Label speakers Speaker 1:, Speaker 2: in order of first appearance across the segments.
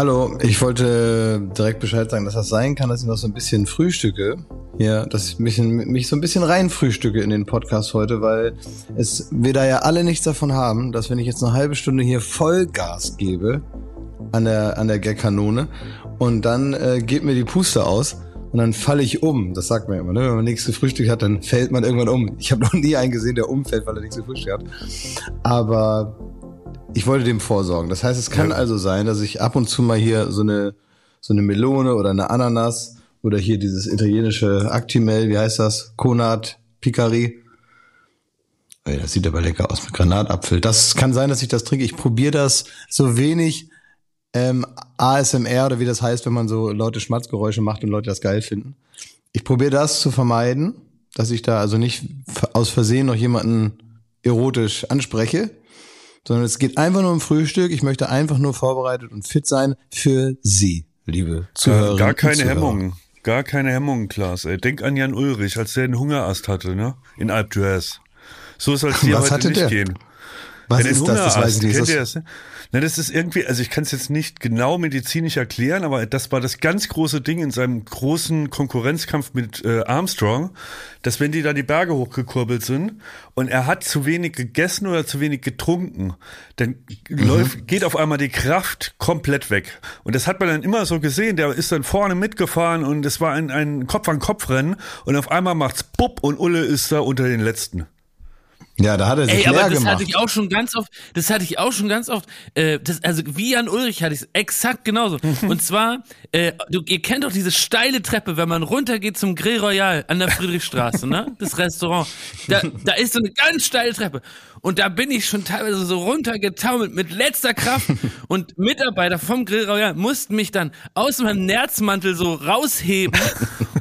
Speaker 1: Hallo, ich wollte direkt Bescheid sagen, dass das sein kann, dass ich noch so ein bisschen frühstücke. Ja, dass ich mich, mich so ein bisschen rein frühstücke in den Podcast heute, weil es wir da ja alle nichts davon haben, dass wenn ich jetzt eine halbe Stunde hier Vollgas gebe an der, an der Gag-Kanone und dann äh, geht mir die Puste aus und dann falle ich um. Das sagt man immer, ne? wenn man nichts gefrühstückt hat, dann fällt man irgendwann um. Ich habe noch nie einen gesehen, der umfällt, weil er nichts gefrühstückt hat. Aber ich wollte dem vorsorgen. Das heißt, es kann ja. also sein, dass ich ab und zu mal hier so eine, so eine Melone oder eine Ananas oder hier dieses italienische Actimel, wie heißt das? Konat Picari. Ey, das sieht aber lecker aus mit Granatapfel. Das kann sein, dass ich das trinke. Ich probiere das so wenig ähm, ASMR oder wie das heißt, wenn man so Leute Schmatzgeräusche macht und Leute das geil finden. Ich probiere das zu vermeiden, dass ich da also nicht aus Versehen noch jemanden erotisch anspreche sondern es geht einfach nur um Frühstück. Ich möchte einfach nur vorbereitet und fit sein für Sie, liebe Zuhörer.
Speaker 2: Gar keine Hemmungen. Gar keine Hemmungen, Klaas. Ey. Denk an Jan Ulrich, als der einen Hungerast hatte, ne? In Alp d'Huez. So soll es dir heute nicht
Speaker 1: der?
Speaker 2: gehen.
Speaker 1: Was ist das? Das weiß ich nicht.
Speaker 2: Kennt ihr das? Na, das ist irgendwie, also ich kann es jetzt nicht genau medizinisch erklären, aber das war das ganz große Ding in seinem großen Konkurrenzkampf mit äh, Armstrong, dass wenn die da die Berge hochgekurbelt sind und er hat zu wenig gegessen oder zu wenig getrunken, dann mhm. läuft, geht auf einmal die Kraft komplett weg. Und das hat man dann immer so gesehen, der ist dann vorne mitgefahren und es war ein, ein Kopf-an-Kopf-Rennen und auf einmal macht's bupp und Ulle ist da unter den Letzten.
Speaker 1: Ja, da hat er sich Ey, aber
Speaker 3: das
Speaker 1: gemacht.
Speaker 3: hatte ich auch schon ganz oft. Das hatte ich auch schon ganz oft. Äh, das, also wie Jan Ulrich hatte ich es exakt genauso. Und zwar, äh, du, ihr kennt doch diese steile Treppe, wenn man runtergeht zum Grill Royal an der Friedrichstraße, ne? Das Restaurant. Da, da ist so eine ganz steile Treppe. Und da bin ich schon teilweise so runtergetaumelt mit letzter Kraft. Und Mitarbeiter vom Grill Royal mussten mich dann aus meinem Nerzmantel so rausheben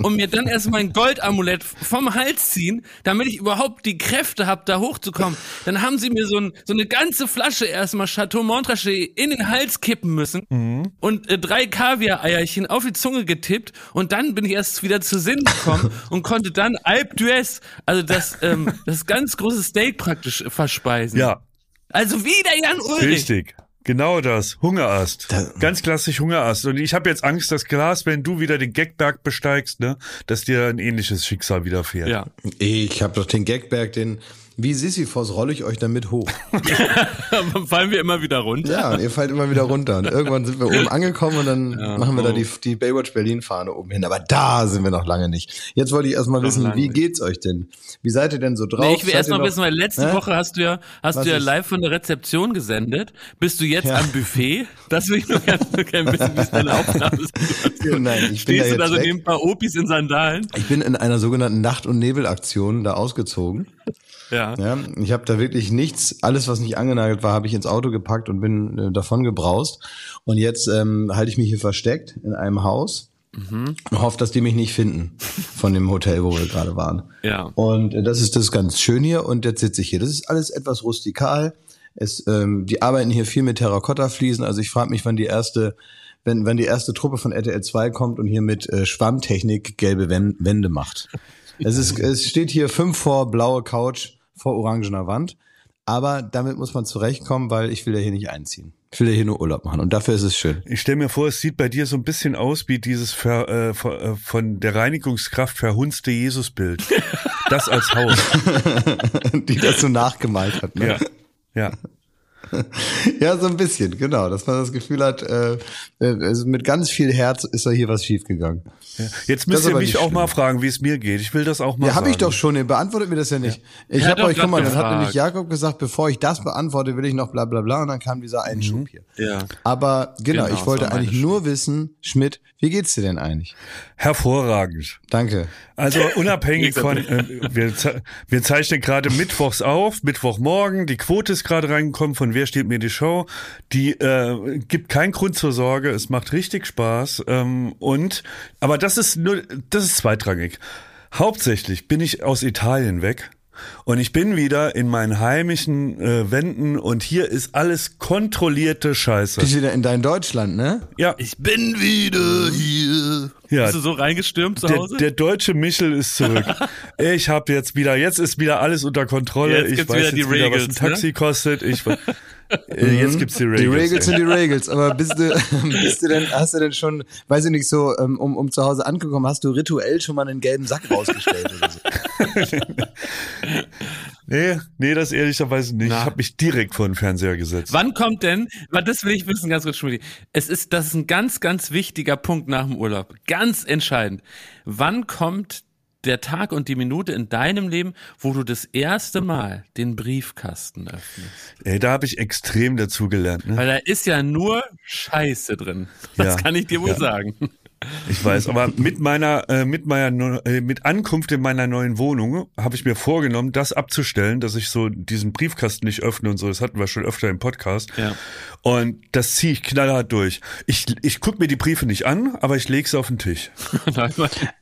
Speaker 3: und mir dann erst mein Goldamulett vom Hals ziehen, damit ich überhaupt die Kräfte habe, da hochzukommen. Dann haben sie mir so, ein, so eine ganze Flasche erstmal Chateau Montrachet in den Hals kippen müssen mhm. und äh, drei Kaviar-Eierchen auf die Zunge getippt. Und dann bin ich erst wieder zu Sinn gekommen und konnte dann Alp d'Huez, also das, ähm, das ganz große Steak praktisch versprechen verspeisen.
Speaker 2: Ja.
Speaker 3: Also wieder Jan Ulrich.
Speaker 2: Richtig. Genau das, Hungerast. Da, Ganz klassisch Hungerast. Und ich habe jetzt Angst, dass Glas, wenn du wieder den Gagberg besteigst, ne, dass dir ein ähnliches Schicksal widerfährt.
Speaker 1: Ja. Ich habe doch den Gagberg, den wie Sisyphos rolle ich euch damit hoch.
Speaker 3: Fallen wir immer wieder runter?
Speaker 1: Ja, ihr fallt immer wieder runter. Und irgendwann sind wir oben angekommen und dann ja, machen wir oh. da die, die Baywatch Berlin Fahne oben hin. Aber da sind wir noch lange nicht. Jetzt wollte ich erstmal wissen, wie geht's euch denn? Wie seid ihr denn so drauf? Nee,
Speaker 3: ich will erst mal wissen, weil letzte äh? Woche hast du ja, hast du ja live von der Rezeption gesendet. Bist du jetzt ja. am Buffet? Das will ich nur gerne, gerne wissen, wie es deine Aufnahmesituation
Speaker 1: Nein, ich
Speaker 3: bin
Speaker 1: Stehst da
Speaker 3: du da so neben ein paar Opis in Sandalen?
Speaker 1: Ich bin in einer sogenannten Nacht- und Nebelaktion da ausgezogen. Ja. ja ich habe da wirklich nichts, alles was nicht angenagelt war, habe ich ins Auto gepackt und bin äh, davon gebraust. Und jetzt ähm, halte ich mich hier versteckt in einem Haus mhm. und hoffe, dass die mich nicht finden von dem Hotel, wo wir gerade waren.
Speaker 3: Ja.
Speaker 1: Und äh, das ist das ganz schön hier und jetzt sitze ich hier. Das ist alles etwas rustikal. Es, ähm, die arbeiten hier viel mit Terrakotta-Fliesen. Also ich frage mich, wann die erste wenn, wenn die erste Truppe von RTL 2 kommt und hier mit äh, Schwammtechnik gelbe Wände macht. Es, ist, es steht hier fünf vor blaue Couch vor orangener Wand. Aber damit muss man zurechtkommen, weil ich will ja hier nicht einziehen. Ich will ja hier nur Urlaub machen und dafür ist es schön.
Speaker 2: Ich stelle mir vor, es sieht bei dir so ein bisschen aus wie dieses ver, äh, äh von der Reinigungskraft verhunzte Jesusbild. Das als Haus.
Speaker 1: Die das so nachgemalt hat. Ne?
Speaker 2: Ja. Ja.
Speaker 1: ja, so ein bisschen, genau. Dass man das Gefühl hat, äh, äh, also mit ganz viel Herz ist da hier was schiefgegangen.
Speaker 2: Ja. Jetzt müsst ihr mich auch schlimm. mal fragen, wie es mir geht. Ich will das auch mal
Speaker 1: Ja, habe ich doch schon. Ihr beantwortet mir das ja nicht. Ja. Ich habe euch, guck mal, dann hat nämlich Jakob gesagt, bevor ich das beantworte, will ich noch bla bla bla. Und dann kam dieser Einschub mhm. hier.
Speaker 3: Ja.
Speaker 1: Aber genau, genau ich wollte eigentlich nur wissen, Schmidt, wie geht's dir denn eigentlich?
Speaker 2: Hervorragend.
Speaker 1: Danke.
Speaker 2: Also unabhängig von, äh, wir, wir zeichnen gerade mittwochs auf, Mittwochmorgen, die Quote ist gerade reingekommen von Wer steht mir die Show. Die äh, gibt keinen Grund zur Sorge, es macht richtig Spaß. Ähm, und, aber das ist nur, das ist zweitrangig. Hauptsächlich bin ich aus Italien weg und ich bin wieder in meinen heimischen äh, Wänden und hier ist alles kontrollierte Scheiße.
Speaker 1: Bist wieder in dein Deutschland, ne?
Speaker 2: Ja.
Speaker 3: Ich bin wieder hier. Ja. Bist du so reingestürmt zu Hause?
Speaker 2: Der, der deutsche Michel ist zurück. ich habe jetzt wieder, jetzt ist wieder alles unter Kontrolle.
Speaker 3: Jetzt
Speaker 2: ich weiß
Speaker 3: wieder
Speaker 2: jetzt
Speaker 3: die
Speaker 2: wieder,
Speaker 3: Regels,
Speaker 2: was ein Taxi
Speaker 3: ne?
Speaker 2: kostet. Ich, Jetzt gibt's die Regels.
Speaker 1: Die Regels sind die Regels, aber bist du, bist du denn, hast du denn schon, weiß ich nicht, so, ähm, um, um zu Hause angekommen, hast du rituell schon mal einen gelben Sack rausgestellt oder so?
Speaker 2: Nee, nee, das ehrlicherweise nicht.
Speaker 3: Na.
Speaker 2: Ich habe mich direkt vor den Fernseher gesetzt.
Speaker 3: Wann kommt denn, weil das will ich wissen, ganz kurz, Schmidt. Es ist, das ist ein ganz, ganz wichtiger Punkt nach dem Urlaub. Ganz entscheidend. Wann kommt der Tag und die Minute in deinem Leben, wo du das erste Mal den Briefkasten öffnest?
Speaker 2: Ey, da habe ich extrem dazugelernt. Ne?
Speaker 3: Weil da ist ja nur Scheiße drin. Das
Speaker 2: Ja.
Speaker 3: kann ich dir wohl
Speaker 2: Ja.
Speaker 3: sagen.
Speaker 2: Ich weiß, aber mit meiner, äh, mit meiner, äh, mit Ankunft in meiner neuen Wohnung habe ich mir vorgenommen, das abzustellen, dass ich so diesen Briefkasten nicht öffne und so. Das hatten wir schon öfter im Podcast.
Speaker 3: Ja.
Speaker 2: Und das ziehe ich knallhart durch. Ich, ich guck mir die Briefe nicht an, aber ich lege sie auf den Tisch.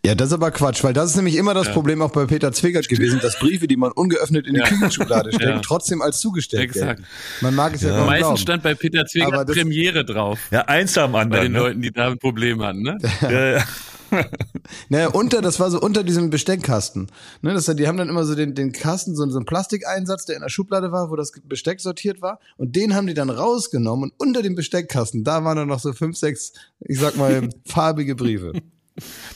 Speaker 1: Ja, das ist aber Quatsch, weil das ist nämlich immer das Problem auch bei Peter Zwickert gewesen, dass Briefe, die man ungeöffnet in die Küchenschublade steckt,
Speaker 3: Ja.
Speaker 1: trotzdem als zugestellt gelten. Man mag es ja, kaum
Speaker 3: Meistens
Speaker 1: glauben.
Speaker 3: stand bei Peter
Speaker 1: das-
Speaker 3: Premiere drauf.
Speaker 2: Ja, eins am
Speaker 3: Bei
Speaker 2: anderen.
Speaker 3: den
Speaker 2: ne?
Speaker 3: Leuten, die da ein Problem hatten, ne?
Speaker 2: Ja, ja.
Speaker 1: Naja, unter, das war so unter diesem Besteckkasten. Ne, das, die haben dann immer so den, den Kasten, so, so einen Plastikeinsatz, der in der Schublade war, wo das Besteck sortiert war. Und den haben die dann rausgenommen und unter dem Besteckkasten, da waren dann noch so fünf, sechs, ich sag mal, farbige Briefe.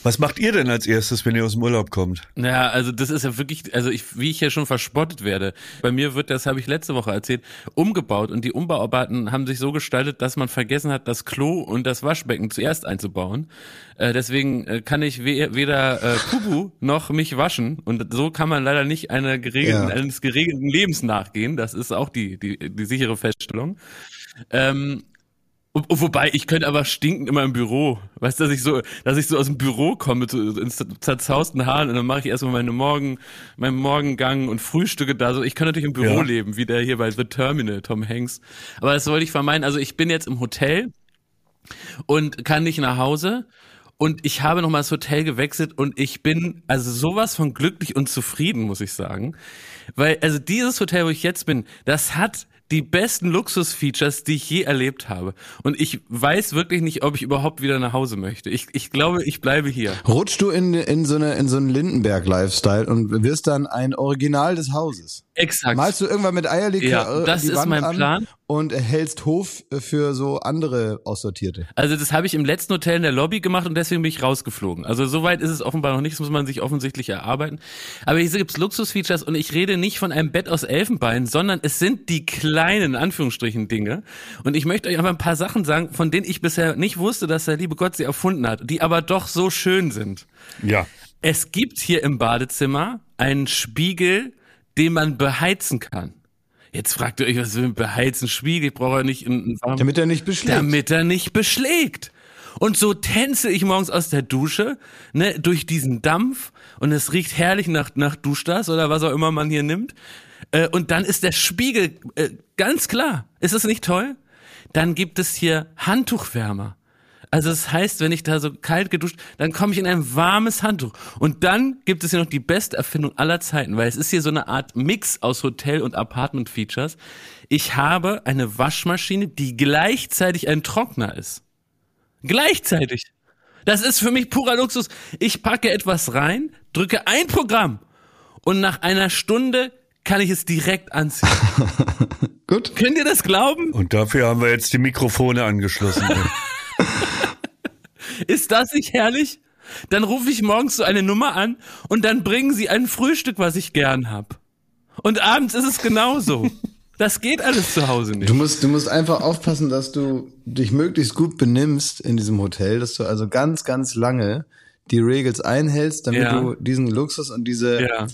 Speaker 2: Was macht ihr denn als erstes, wenn ihr aus dem Urlaub kommt?
Speaker 3: Naja, also das ist ja wirklich, also ich, wie ich ja schon verspottet werde. Bei mir wird, das habe ich letzte Woche erzählt, umgebaut und die Umbauarbeiten haben sich so gestaltet, dass man vergessen hat, das Klo und das Waschbecken zuerst einzubauen. Äh, deswegen äh, kann ich we weder äh, Kubu noch mich waschen und so kann man leider nicht einer geregelten,
Speaker 1: Ja.
Speaker 3: eines geregelten Lebens nachgehen. Das ist auch die, die, die sichere Feststellung. Ähm, wo- Wobei, ich könnte aber stinken immer im Büro. Weißt du, dass ich so, dass ich so aus dem Büro komme mit so ins zerzausten Haaren und dann mache ich erstmal meine Morgen, meinen Morgengang und Frühstücke da. So, ich kann natürlich im Büro
Speaker 2: Ja.
Speaker 3: leben, wie der hier bei The Terminal, Tom Hanks. Aber das wollte ich vermeiden. Also ich bin jetzt im Hotel und kann nicht nach Hause. Und ich habe nochmal das Hotel gewechselt und ich bin also sowas von glücklich und zufrieden, muss ich sagen. Weil, also dieses Hotel, wo ich jetzt bin, das hat die besten Luxusfeatures, die ich je erlebt habe. Und ich weiß wirklich nicht, ob ich überhaupt wieder nach Hause möchte. Ich, ich glaube, ich bleibe hier.
Speaker 1: Rutschst du in, in so eine, in so einen Lindenberg-Lifestyle und wirst dann ein Original des Hauses.
Speaker 3: Exakt.
Speaker 1: Malst du irgendwann mit Eierlikör
Speaker 3: Ja, das
Speaker 1: die
Speaker 3: ist
Speaker 1: Wand
Speaker 3: mein
Speaker 1: an
Speaker 3: Plan.
Speaker 1: und hältst Hof für so andere Aussortierte.
Speaker 3: Also das habe ich im letzten Hotel in der Lobby gemacht und deswegen bin ich rausgeflogen. Also soweit ist es offenbar noch nicht, das muss man sich offensichtlich erarbeiten. Aber hier gibt's Luxusfeatures und ich rede nicht von einem Bett aus Elfenbein, sondern es sind die kleinen, in Anführungsstrichen, Dinge. Und ich möchte euch einfach ein paar Sachen sagen, von denen ich bisher nicht wusste, dass der liebe Gott sie erfunden hat, die aber doch so schön sind.
Speaker 2: Ja.
Speaker 3: Es gibt hier im Badezimmer einen Spiegel, den man beheizen kann. Jetzt fragt ihr euch, was will ein beheizen Spiegel? Ich brauche ja nicht einen, einen warmen
Speaker 1: Damit er nicht beschlägt.
Speaker 3: damit er nicht beschlägt. Und so tänze ich morgens aus der Dusche, ne, durch diesen Dampf und es riecht herrlich nach, nach Duschdas oder was auch immer man hier nimmt. Äh, und dann ist der Spiegel äh, ganz klar. Ist es nicht toll? Dann gibt es hier Handtuchwärmer. Also das heißt, wenn ich da so kalt geduscht, dann komme ich in ein warmes Handtuch. Und dann gibt es hier noch die beste Erfindung aller Zeiten, weil es ist hier so eine Art Mix aus Hotel- und Apartment-Features. Ich habe eine Waschmaschine, die gleichzeitig ein Trockner ist. Gleichzeitig. Das ist für mich purer Luxus. Ich packe etwas rein, drücke ein Programm und nach einer Stunde kann ich es direkt anziehen.
Speaker 1: Gut.
Speaker 3: Könnt ihr das glauben?
Speaker 2: Und dafür haben wir jetzt die Mikrofone angeschlossen.
Speaker 3: Ist das nicht herrlich? Dann rufe ich morgens so eine Nummer an und dann bringen sie ein Frühstück, was ich gern hab. Und abends ist es genauso. Das geht alles zu Hause nicht.
Speaker 1: Du musst, du musst einfach aufpassen, dass du dich möglichst gut benimmst in diesem Hotel, dass du also ganz, ganz lange die Regels einhältst, damit
Speaker 3: Ja.
Speaker 1: du diesen Luxus und diese,
Speaker 3: Ja.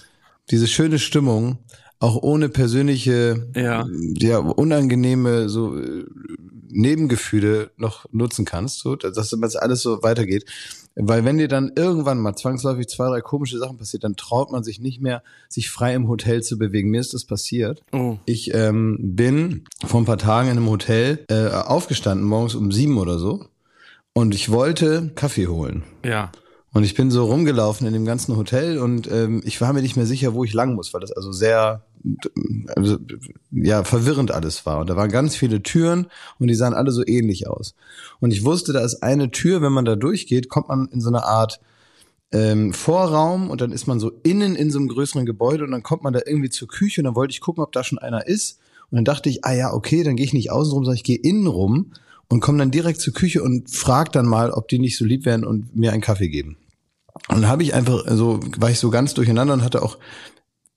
Speaker 1: diese schöne Stimmung auch ohne persönliche,
Speaker 3: Ja.
Speaker 1: ja, unangenehme so äh, Nebengefühle noch nutzen kannst, so, dass das alles so weitergeht. Weil wenn dir dann irgendwann mal zwangsläufig zwei, drei komische Sachen passiert, dann traut man sich nicht mehr, sich frei im Hotel zu bewegen. Mir ist das passiert.
Speaker 3: Oh.
Speaker 1: Ich ähm, bin vor ein paar Tagen in einem Hotel äh, aufgestanden, morgens um sieben oder so. Und ich wollte Kaffee holen.
Speaker 3: Ja.
Speaker 1: Und ich bin so rumgelaufen in dem ganzen Hotel und ähm, ich war mir nicht mehr sicher, wo ich lang muss, weil das also sehr also, ja verwirrend alles war. Und da waren ganz viele Türen und die sahen alle so ähnlich aus. Und ich wusste, da ist eine Tür, wenn man da durchgeht, kommt man in so eine Art ähm, Vorraum und dann ist man so innen in so einem größeren Gebäude und dann kommt man da irgendwie zur Küche und dann wollte ich gucken, ob da schon einer ist. Und dann dachte ich, ah ja, okay, dann gehe ich nicht außen rum, sondern ich gehe innen rum und komme dann direkt zur Küche und frag dann mal, ob die nicht so lieb wären und mir einen Kaffee geben. Und dann habe ich einfach, so war ich so ganz durcheinander und hatte auch,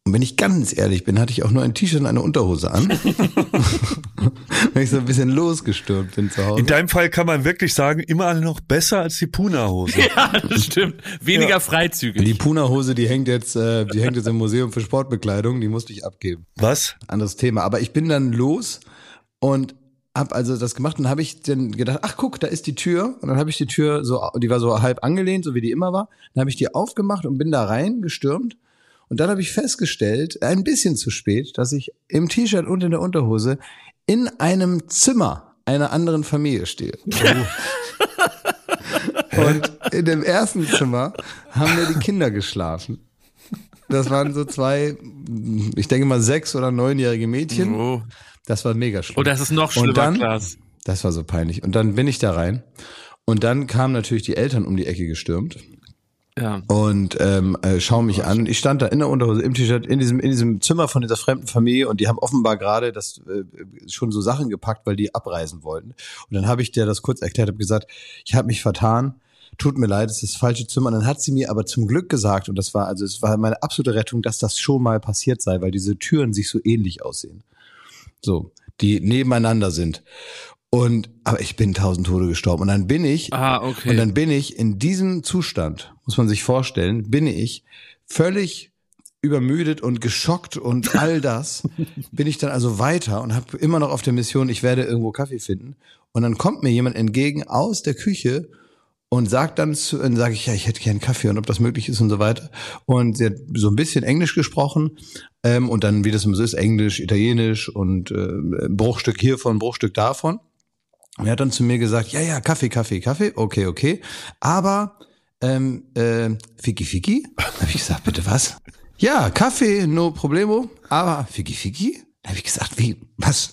Speaker 1: und wenn ich ganz ehrlich bin, hatte ich auch nur ein T-Shirt und eine Unterhose an. wenn ich so ein bisschen losgestürmt bin zu Hause.
Speaker 2: In deinem Fall kann man wirklich sagen, immer noch besser als die Puna-Hose.
Speaker 3: Ja, das stimmt. Weniger ja. freizügig.
Speaker 1: Die Puna-Hose, die hängt jetzt, äh, die hängt jetzt im Museum für Sportbekleidung, die musste ich abgeben.
Speaker 2: Was?
Speaker 1: Anderes Thema. Aber ich bin dann los und hab also das gemacht und habe ich dann gedacht, ach guck, da ist die Tür und dann habe ich die Tür so, die war so halb angelehnt, so wie die immer war. Dann habe ich die aufgemacht und bin da rein gestürmt und dann habe ich festgestellt, ein bisschen zu spät, dass ich im T-Shirt und in der Unterhose in einem Zimmer einer anderen Familie stehe. und in dem ersten Zimmer haben wir die Kinder geschlafen. Das waren so zwei, ich denke mal sechs oder neunjährige Mädchen. Oh. Das war mega schlimm.
Speaker 3: Oh, das ist noch schlimmer, und
Speaker 1: dann, Klaas. Das war so peinlich. Und dann bin ich da rein. Und dann kamen natürlich die Eltern um die Ecke gestürmt. Ja. Und ähm, äh, schauen mich an. Ich stand da in der Unterhose, im T-Shirt, in diesem, in diesem Zimmer von dieser fremden Familie und die haben offenbar gerade das äh, schon so Sachen gepackt, weil die abreisen wollten. Und dann habe ich dir das kurz erklärt, habe gesagt, ich habe mich vertan. Tut mir leid, es ist das falsche Zimmer. Und dann hat sie mir aber zum Glück gesagt, und das war, also es war meine absolute Rettung, dass das schon mal passiert sei, weil diese Türen sich so ähnlich aussehen. So, die nebeneinander sind. Und aber ich bin tausend Tode gestorben. Und dann bin ich,
Speaker 3: ah, okay.
Speaker 1: und dann bin ich in diesem Zustand, muss man sich vorstellen, bin ich völlig übermüdet und geschockt und all das, bin ich dann also weiter und habe immer noch auf der Mission, ich werde irgendwo Kaffee finden. Und dann kommt mir jemand entgegen aus der Küche und sagt dann, zu, dann sage ich, ja, ich hätte gern Kaffee und ob das möglich ist und so weiter. Und sie hat so ein bisschen Englisch gesprochen ähm, und dann, wie das immer so ist, Englisch, Italienisch und äh, Bruchstück hiervon, Bruchstück davon. Und er hat dann zu mir gesagt, ja, ja, Kaffee, Kaffee, Kaffee, okay, okay. Aber ähm, äh, Fiki Fiki? Habe ich gesagt, bitte was? Ja, Kaffee, no problemo, aber Fiki Fiki? Habe ich gesagt, wie, was?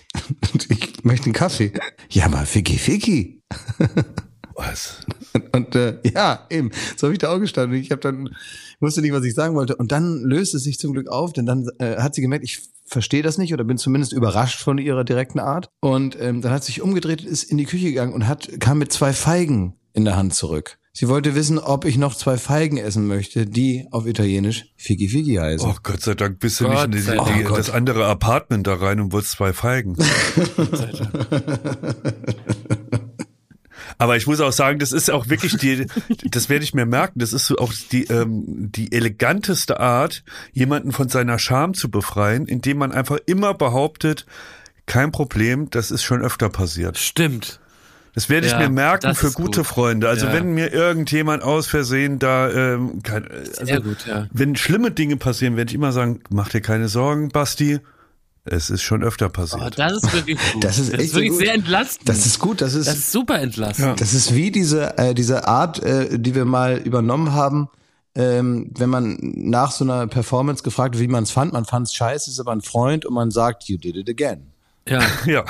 Speaker 1: ich möchte einen Kaffee. Ja, aber Fiki Fiki.
Speaker 2: Was?
Speaker 1: Und, und äh, ja, eben, so habe ich da auch gestanden. Ich habe dann, ich wusste nicht, was ich sagen wollte. Und dann löst es sich zum Glück auf, denn dann äh, hat sie gemerkt, ich verstehe das nicht oder bin zumindest überrascht von ihrer direkten Art. Und ähm, dann hat sie sich umgedreht, ist in die Küche gegangen und hat kam mit zwei Feigen in der Hand zurück. Sie wollte wissen, ob ich noch zwei Feigen essen möchte, die auf Italienisch Figi Figi heißen.
Speaker 2: Oh Gott sei Dank bist du Gott nicht in die, die, oh das andere Apartment da rein und wolltest zwei Feigen. Aber ich muss auch sagen, das ist auch wirklich die, das werde ich mir merken, das ist so auch die, ähm, die eleganteste Art, jemanden von seiner Scham zu befreien, indem man einfach immer behauptet, kein Problem, das ist schon öfter passiert.
Speaker 3: Stimmt.
Speaker 2: Das werde ich ja, mir merken für gute gut. Freunde. Also ja. wenn mir irgendjemand aus Versehen da, ähm, kein, also gut, ja. wenn schlimme Dinge passieren, werde ich immer sagen, mach dir keine Sorgen, Basti. Es ist schon öfter passiert. Oh,
Speaker 3: das ist wirklich gut.
Speaker 1: Das ist,
Speaker 3: das ist wirklich
Speaker 1: gut.
Speaker 3: sehr entlastend.
Speaker 1: Das ist gut. Das ist,
Speaker 3: das ist super entlastend. Ja.
Speaker 1: Das ist wie diese, äh, diese Art, äh, die wir mal übernommen haben, ähm, wenn man nach so einer Performance gefragt wird, wie man es fand. Man fand es scheiße, ist aber ein Freund und man sagt, you did it again.
Speaker 3: Ja.
Speaker 2: ja.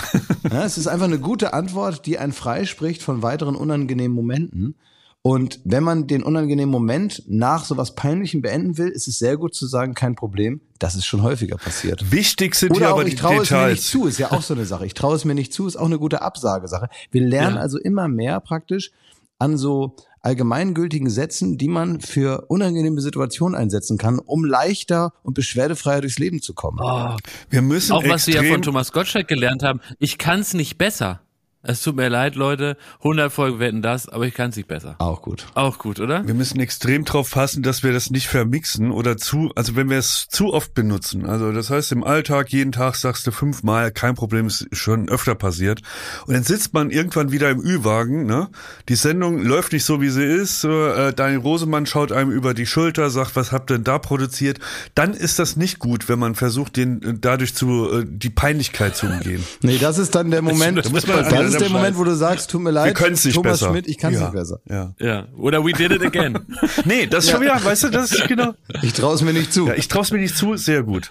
Speaker 1: ja. Es ist einfach eine gute Antwort, die einen freispricht von weiteren unangenehmen Momenten. Und wenn man den unangenehmen Moment nach sowas Peinlichem beenden will, ist es sehr gut zu sagen, kein Problem. Das ist schon häufiger passiert.
Speaker 2: Wichtig sind hier aber
Speaker 1: ich
Speaker 2: die
Speaker 1: traue
Speaker 2: Details.
Speaker 1: es mir nicht zu, ist ja auch so eine Sache. Ich traue es mir nicht zu, ist auch eine gute Absagesache. Wir lernen ja. also immer mehr praktisch an so allgemeingültigen Sätzen, die man für unangenehme Situationen einsetzen kann, um leichter und beschwerdefreier durchs Leben zu kommen.
Speaker 3: Oh.
Speaker 2: Wir müssen
Speaker 3: auch was wir ja von Thomas Gottschalk gelernt haben, ich kann es nicht besser. Es tut mir leid, Leute. 100 Folgen werden das, aber ich kann es nicht besser.
Speaker 1: Auch gut.
Speaker 3: Auch gut, oder?
Speaker 2: Wir müssen extrem drauf passen, dass wir das nicht vermixen oder zu, also wenn wir es zu oft benutzen. Also das heißt, im Alltag, jeden Tag sagst du fünfmal, kein Problem, ist schon öfter passiert. Und dann sitzt man irgendwann wieder im Ü-Wagen, ne? Die Sendung läuft nicht so, wie sie ist. Äh, Daniel Rosemann schaut einem über die Schulter, sagt, was habt ihr denn da produziert? Dann ist das nicht gut, wenn man versucht, den äh, dadurch zu, äh, die Peinlichkeit zu umgehen.
Speaker 1: nee, das ist dann der Moment, da muss man, das ist der Moment, wo du sagst, tut mir leid,
Speaker 2: Wir nicht
Speaker 1: Thomas
Speaker 2: besser.
Speaker 1: Schmidt, ich kann es
Speaker 2: ja.
Speaker 1: nicht besser.
Speaker 2: Ja.
Speaker 3: ja. Oder we did it again.
Speaker 2: nee, das ist schon wieder, weißt du, das ist genau.
Speaker 1: Ich traue es mir nicht zu.
Speaker 2: Ja, ich traue es mir nicht zu, sehr gut.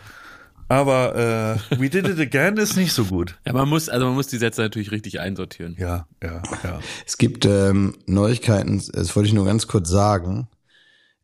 Speaker 2: Aber äh, we did it again ist nicht so gut.
Speaker 3: Ja, man muss, also man muss die Sätze natürlich richtig einsortieren.
Speaker 2: Ja, ja, ja.
Speaker 1: Es gibt ähm, Neuigkeiten, das wollte ich nur ganz kurz sagen.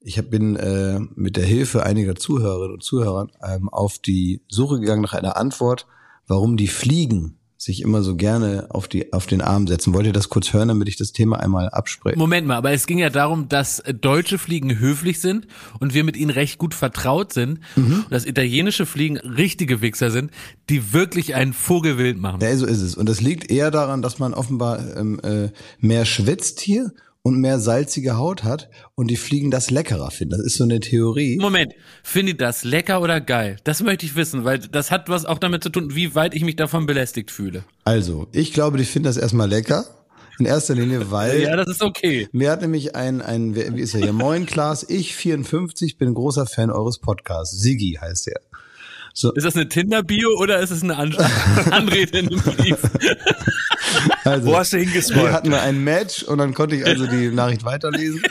Speaker 1: Ich hab, bin äh, mit der Hilfe einiger Zuhörerinnen und Zuhörer ähm, auf die Suche gegangen nach einer Antwort warum die Fliegen sich immer so gerne auf die auf den Arm setzen. Wollt ihr das kurz hören, damit ich das Thema einmal abspreche?
Speaker 3: Moment mal, aber es ging ja darum, dass deutsche Fliegen höflich sind und wir mit ihnen recht gut vertraut sind
Speaker 1: Mhm.
Speaker 3: und dass italienische Fliegen richtige Wichser sind, die wirklich einen Vogel wild machen.
Speaker 1: Ja, so ist es. Und das liegt eher daran, dass man offenbar ähm, äh, mehr schwitzt hier und mehr salzige Haut hat und die Fliegen das leckerer finden. Das ist so eine Theorie.
Speaker 3: Moment, finde ich das lecker oder geil? Das möchte ich wissen, weil das hat was auch damit zu tun, wie weit ich mich davon belästigt fühle.
Speaker 1: Also, ich glaube, die finden das erstmal lecker. In erster Linie, weil
Speaker 3: Ja, das ist okay.
Speaker 1: mir hat nämlich ein, ein, wie ist er hier? Moin, Klaas, ich 54 bin großer Fan eures Podcasts. Siggi heißt er. So,
Speaker 3: Ist das eine Tinder-Bio oder ist es eine An Anrede in einem Brief?
Speaker 1: also,
Speaker 2: Wo hast du
Speaker 1: Hier
Speaker 2: hingescrollt?
Speaker 1: hatten wir ein Match und dann konnte ich also die Nachricht weiterlesen.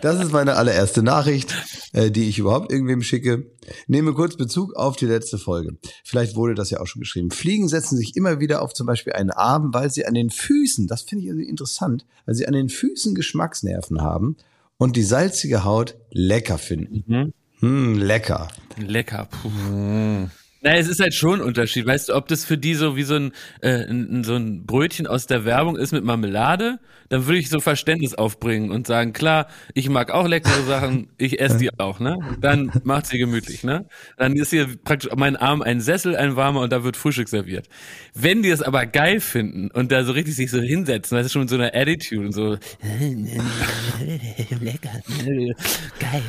Speaker 1: Das ist meine allererste Nachricht, äh, die ich überhaupt irgendwem schicke. Nehme kurz Bezug auf die letzte Folge. Vielleicht wurde das ja auch schon geschrieben. Fliegen setzen sich immer wieder auf zum Beispiel einen Arm, weil sie an den Füßen, das finde ich also interessant, weil sie an den Füßen Geschmacksnerven haben und die salzige Haut lecker finden. Hm, lecker.
Speaker 3: Lecker, puh. Naja, es ist halt schon ein Unterschied. Weißt du, ob das für die so wie so ein, äh, ein, so ein Brötchen aus der Werbung ist mit Marmelade, dann würde ich so Verständnis aufbringen und sagen, klar, ich mag auch leckere Sachen, ich esse die auch, ne? Dann macht sie gemütlich, ne? Dann ist hier praktisch mein Arm ein Sessel, ein warmer und da wird Frühstück serviert. Wenn die das aber geil finden und da so richtig sich so hinsetzen, weißt du, schon mit so einer Attitude und so, lecker, geil,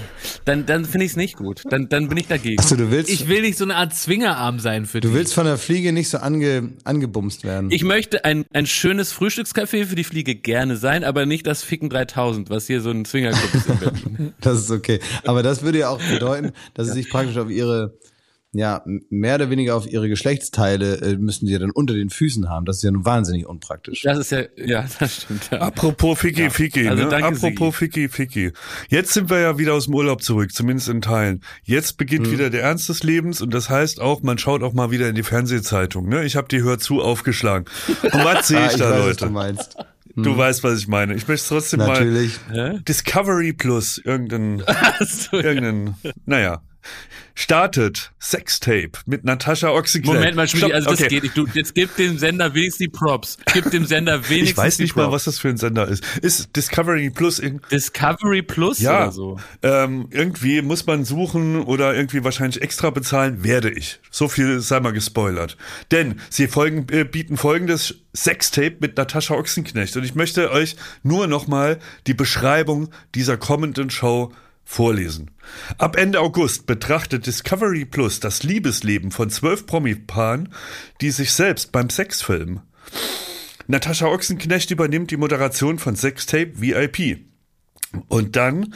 Speaker 3: dann, dann finde ich es nicht gut. Dann, dann bin ich dagegen.
Speaker 1: So, du willst-
Speaker 3: ich will nicht so eine Art Zwingerarm sein für
Speaker 1: Du
Speaker 3: die.
Speaker 1: willst von der Fliege nicht so ange, angebumst werden.
Speaker 3: Ich möchte ein, ein schönes Frühstückscafé für die Fliege gerne sein, aber nicht das Ficken 3000, was hier so ein Zwingerclub ist in Berlin.
Speaker 1: Das ist okay. Aber das würde ja auch bedeuten, dass sie sich praktisch auf ihre, ja, mehr oder weniger auf ihre Geschlechtsteile äh, müssen sie ja dann unter den Füßen haben. Das ist ja nun wahnsinnig unpraktisch.
Speaker 3: Das ist ja, ja, das stimmt. Ja.
Speaker 2: Apropos Ficky Ficky,
Speaker 3: Also
Speaker 2: ne?
Speaker 3: danke,
Speaker 2: Apropos Ficky Ficky. Jetzt sind wir ja wieder aus dem Urlaub zurück, zumindest in Teilen. Jetzt beginnt
Speaker 3: Mhm.
Speaker 2: wieder der Ernst des Lebens und das heißt auch, man schaut auch mal wieder in die Fernsehzeitung. Ne? Ich habe die Hör zu aufgeschlagen. Und was sehe
Speaker 1: Ah,
Speaker 2: ich
Speaker 1: ich
Speaker 2: da,
Speaker 1: weiß, was
Speaker 2: Leute?
Speaker 1: Du.
Speaker 2: Du weißt, was ich meine. Ich möchte trotzdem
Speaker 1: Natürlich.
Speaker 2: mal Discovery Plus, irgendein,
Speaker 3: So,
Speaker 2: irgendein, naja. Startet Sextape mit Natascha Ochsenknecht.
Speaker 3: Moment mal, Schmidt, also das
Speaker 2: okay.
Speaker 3: geht nicht. Du, jetzt gib dem Sender wenigstens die Props. Gib dem Sender wenigstens
Speaker 2: Ich weiß
Speaker 3: die
Speaker 2: nicht
Speaker 3: Props.
Speaker 2: mal, was das für ein Sender ist. Ist Discovery Plus in,
Speaker 3: Discovery Plus
Speaker 2: Ja,
Speaker 3: oder so.
Speaker 2: ähm, irgendwie muss man suchen oder irgendwie wahrscheinlich extra bezahlen, werde ich. So viel sei mal gespoilert. Denn sie folgen, äh, bieten folgendes Sextape mit Natascha Ochsenknecht und ich möchte euch nur nochmal die Beschreibung dieser kommenden Show vorlesen. Ab Ende August betrachtet Discovery Plus das Liebesleben von zwölf Promi-Paaren, die sich selbst beim Sex filmen. Natascha Ochsenknecht übernimmt die Moderation von Sextape VIP. Und dann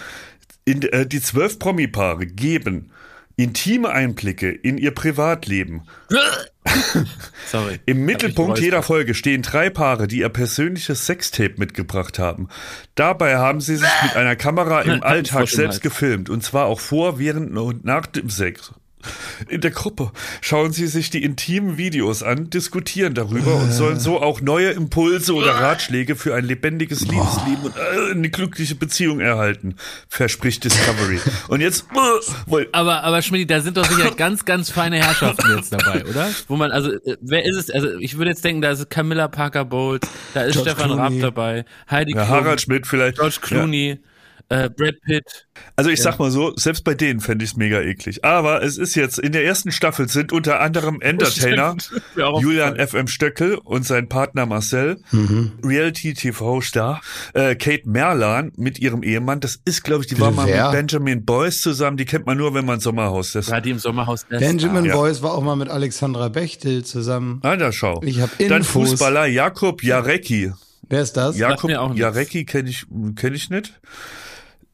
Speaker 2: in, äh, die zwölf Promi-Paare geben intime Einblicke in ihr Privatleben.
Speaker 3: Sorry.
Speaker 2: Im Mittelpunkt jeder. Folge stehen drei Paare, die ihr persönliches Sextape mitgebracht haben. Dabei haben sie sich mit einer Kamera im Alltag selbst gefilmt und zwar auch vor, während und nach dem Sex. In der Gruppe schauen sie sich die intimen Videos an, diskutieren darüber und sollen so auch neue Impulse oder Ratschläge für ein lebendiges Liebesleben und äh, eine glückliche Beziehung erhalten, verspricht Discovery. Und jetzt, äh,
Speaker 3: Aber, aber Schmidt, da sind doch sicher ganz, ganz feine Herrschaften jetzt dabei, oder? Wo man, also, äh, wer ist es? Also, ich würde jetzt denken, da ist Camilla Parker Bowles, da ist
Speaker 1: George
Speaker 3: Stefan
Speaker 1: Clooney.
Speaker 3: Raab dabei, Heidi
Speaker 2: ja,
Speaker 3: Klum,
Speaker 2: Harald Schmidt vielleicht.
Speaker 3: George
Speaker 2: Ja.
Speaker 3: Äh, Brad Pitt.
Speaker 2: Also ich sag mal so, selbst bei denen fände ich es mega eklig. Aber es ist jetzt, in der ersten Staffel sind unter anderem Entertainer.
Speaker 3: Ja,
Speaker 2: Julian FM Stöckel und sein Partner Marcel, Reality-TV-Star, äh, Kate Merlan mit ihrem Ehemann. Das ist, glaube ich, die war mal mit Benjamin Boyce zusammen. Die kennt man nur, wenn man Sommerhaus ist.
Speaker 3: Ja, die im Sommerhaus der
Speaker 1: Benjamin
Speaker 2: Ja.
Speaker 1: Boyce war auch mal mit Alexandra Bechtel zusammen.
Speaker 2: Ah, da schau.
Speaker 1: Ich hab
Speaker 2: Dann
Speaker 1: Infos.
Speaker 2: Fußballer Jakob Jarecki.
Speaker 1: Wer ist das?
Speaker 2: Jakob. Jarecki kenne ich, kenn ich nicht.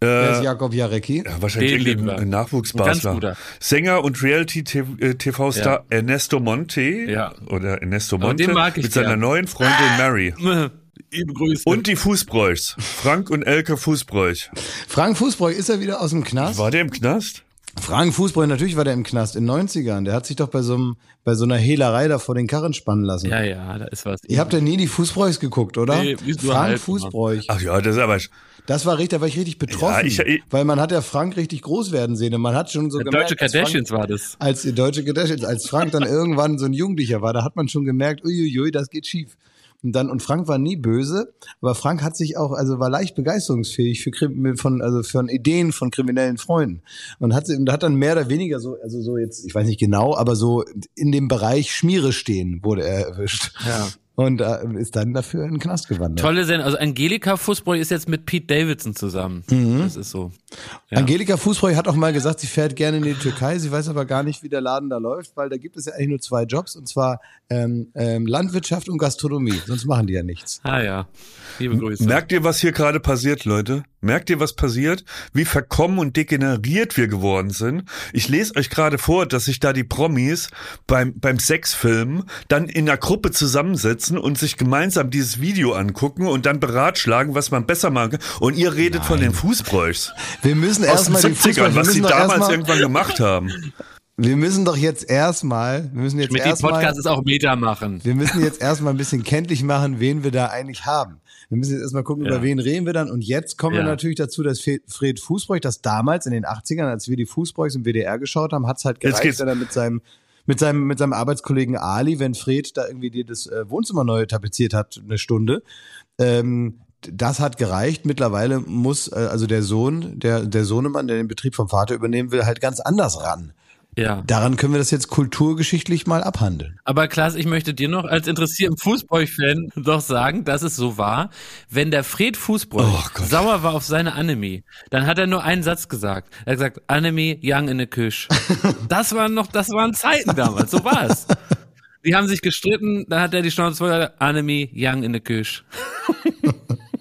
Speaker 1: Wer ist
Speaker 2: Äh,
Speaker 1: Jakob Jarecki?
Speaker 2: ja, wahrscheinlich.
Speaker 3: Ein guter.
Speaker 2: Sänger und Reality-TV-Star Ernesto Monte
Speaker 3: Ja.
Speaker 2: oder Ernesto Monte
Speaker 3: den mag ich
Speaker 2: mit seiner neuen Freundin Mary.
Speaker 3: Liebe Grüße.
Speaker 2: Und die Fußbräuchs. Frank und Elke Fußbräuch.
Speaker 1: Frank Fußbräuch, ist er wieder aus dem Knast?
Speaker 2: War der im Knast?
Speaker 1: Frank Fußbräu, natürlich war der im Knast in den 90ern. Der hat sich doch bei so, einem, bei so einer Hehlerei da vor den Karren spannen lassen.
Speaker 3: Ja, ja, da ist was.
Speaker 1: Ihr habt ja nie die Fußbräuchs geguckt, oder?
Speaker 3: Nee,
Speaker 1: Frank
Speaker 3: halb
Speaker 1: Fußbräuch.
Speaker 2: Ach ja, das ist aber.
Speaker 1: Das war richtig, da war ich richtig betroffen.
Speaker 2: Ja, ich- ich-
Speaker 1: weil man hat ja Frank richtig groß werden sehen. Und man hat schon so
Speaker 3: Der
Speaker 1: gemerkt,
Speaker 3: Deutsche
Speaker 1: als Frank-
Speaker 3: Kardashians war das.
Speaker 1: als die deutsche Kardashians, als Frank dann irgendwann so ein Jugendlicher war, da hat man schon gemerkt, uiuiui, das geht schief. Und dann, und Frank war nie böse, aber Frank hat sich auch, also war leicht begeisterungsfähig für, von, also für Ideen von kriminellen Freunden. Und hat, und hat dann mehr oder weniger so, also so jetzt, ich weiß nicht genau, aber so in dem Bereich Schmiere stehen wurde er erwischt.
Speaker 3: Ja.
Speaker 1: Und äh, ist dann dafür in den Knast gewandert.
Speaker 3: Tolle Sendung. Also Angelika Fußbräu ist jetzt mit Pete Davidson zusammen.
Speaker 1: Mhm.
Speaker 3: Das ist so. Ja.
Speaker 1: Angelika Fußbräu hat auch mal gesagt, sie fährt gerne in die Türkei. Sie weiß aber gar nicht, wie der Laden da läuft, weil da gibt es ja eigentlich nur zwei Jobs und zwar ähm, ähm, Landwirtschaft und Gastronomie. Sonst machen die ja nichts.
Speaker 3: Ah ja. Liebe Grüße.
Speaker 2: Merkt ihr, was hier gerade passiert, Leute? Merkt ihr, was passiert? Wie verkommen und degeneriert wir geworden sind? Ich lese euch gerade vor, dass sich da die Promis beim, beim Sexfilm dann in einer Gruppe zusammensetzen und sich gemeinsam dieses Video angucken und dann beratschlagen, was man besser machen kann. Und ihr redet von den Fußbräuchs.
Speaker 1: Wir müssen erstmal die Fußball,
Speaker 2: 70ern,
Speaker 1: wir
Speaker 2: was sie
Speaker 1: müssen, doch
Speaker 2: damals
Speaker 1: erstmal,
Speaker 2: irgendwann gemacht haben.
Speaker 1: wir müssen doch jetzt erstmal, wir müssen jetzt
Speaker 3: mit dem
Speaker 1: erstmal,
Speaker 3: Podcast ist auch Meter machen.
Speaker 1: wir müssen jetzt erstmal ein bisschen kenntlich machen, wen wir da eigentlich haben. Wir müssen jetzt erstmal gucken,
Speaker 3: Ja.
Speaker 1: über wen reden wir dann. Und jetzt kommen wir
Speaker 3: Ja.
Speaker 1: natürlich dazu, dass Fred Fußbräuch, das damals in den 80ern, als wir die Fußbräuchs im WDR geschaut haben, hat's halt
Speaker 2: Jetzt
Speaker 1: gereicht,
Speaker 2: geht's.
Speaker 1: wenn er mit seinem mit seinem, mit seinem Arbeitskollegen Ali, wenn Fred da irgendwie dir das äh, Wohnzimmer neu tapeziert hat, eine Stunde, ähm, das hat gereicht. Mittlerweile muss äh, also der Sohn, der, der Sohnemann, der den Betrieb vom Vater übernehmen will, halt ganz anders ran.
Speaker 3: Ja.
Speaker 1: Daran können wir das jetzt kulturgeschichtlich mal abhandeln.
Speaker 3: Aber Klaas, ich möchte dir noch als interessierten Fußbräuch-Fan doch sagen, dass es so war, wenn der Fred Fußbräuch
Speaker 2: Oh
Speaker 3: sauer war auf seine Annemie, dann hat er nur einen Satz gesagt. Er hat gesagt, Annemie, young in the Küche. Das waren noch, das waren Zeiten damals, so war es. Die haben sich gestritten, dann hat er die Schnauze voll, Annemie, young in the Küche.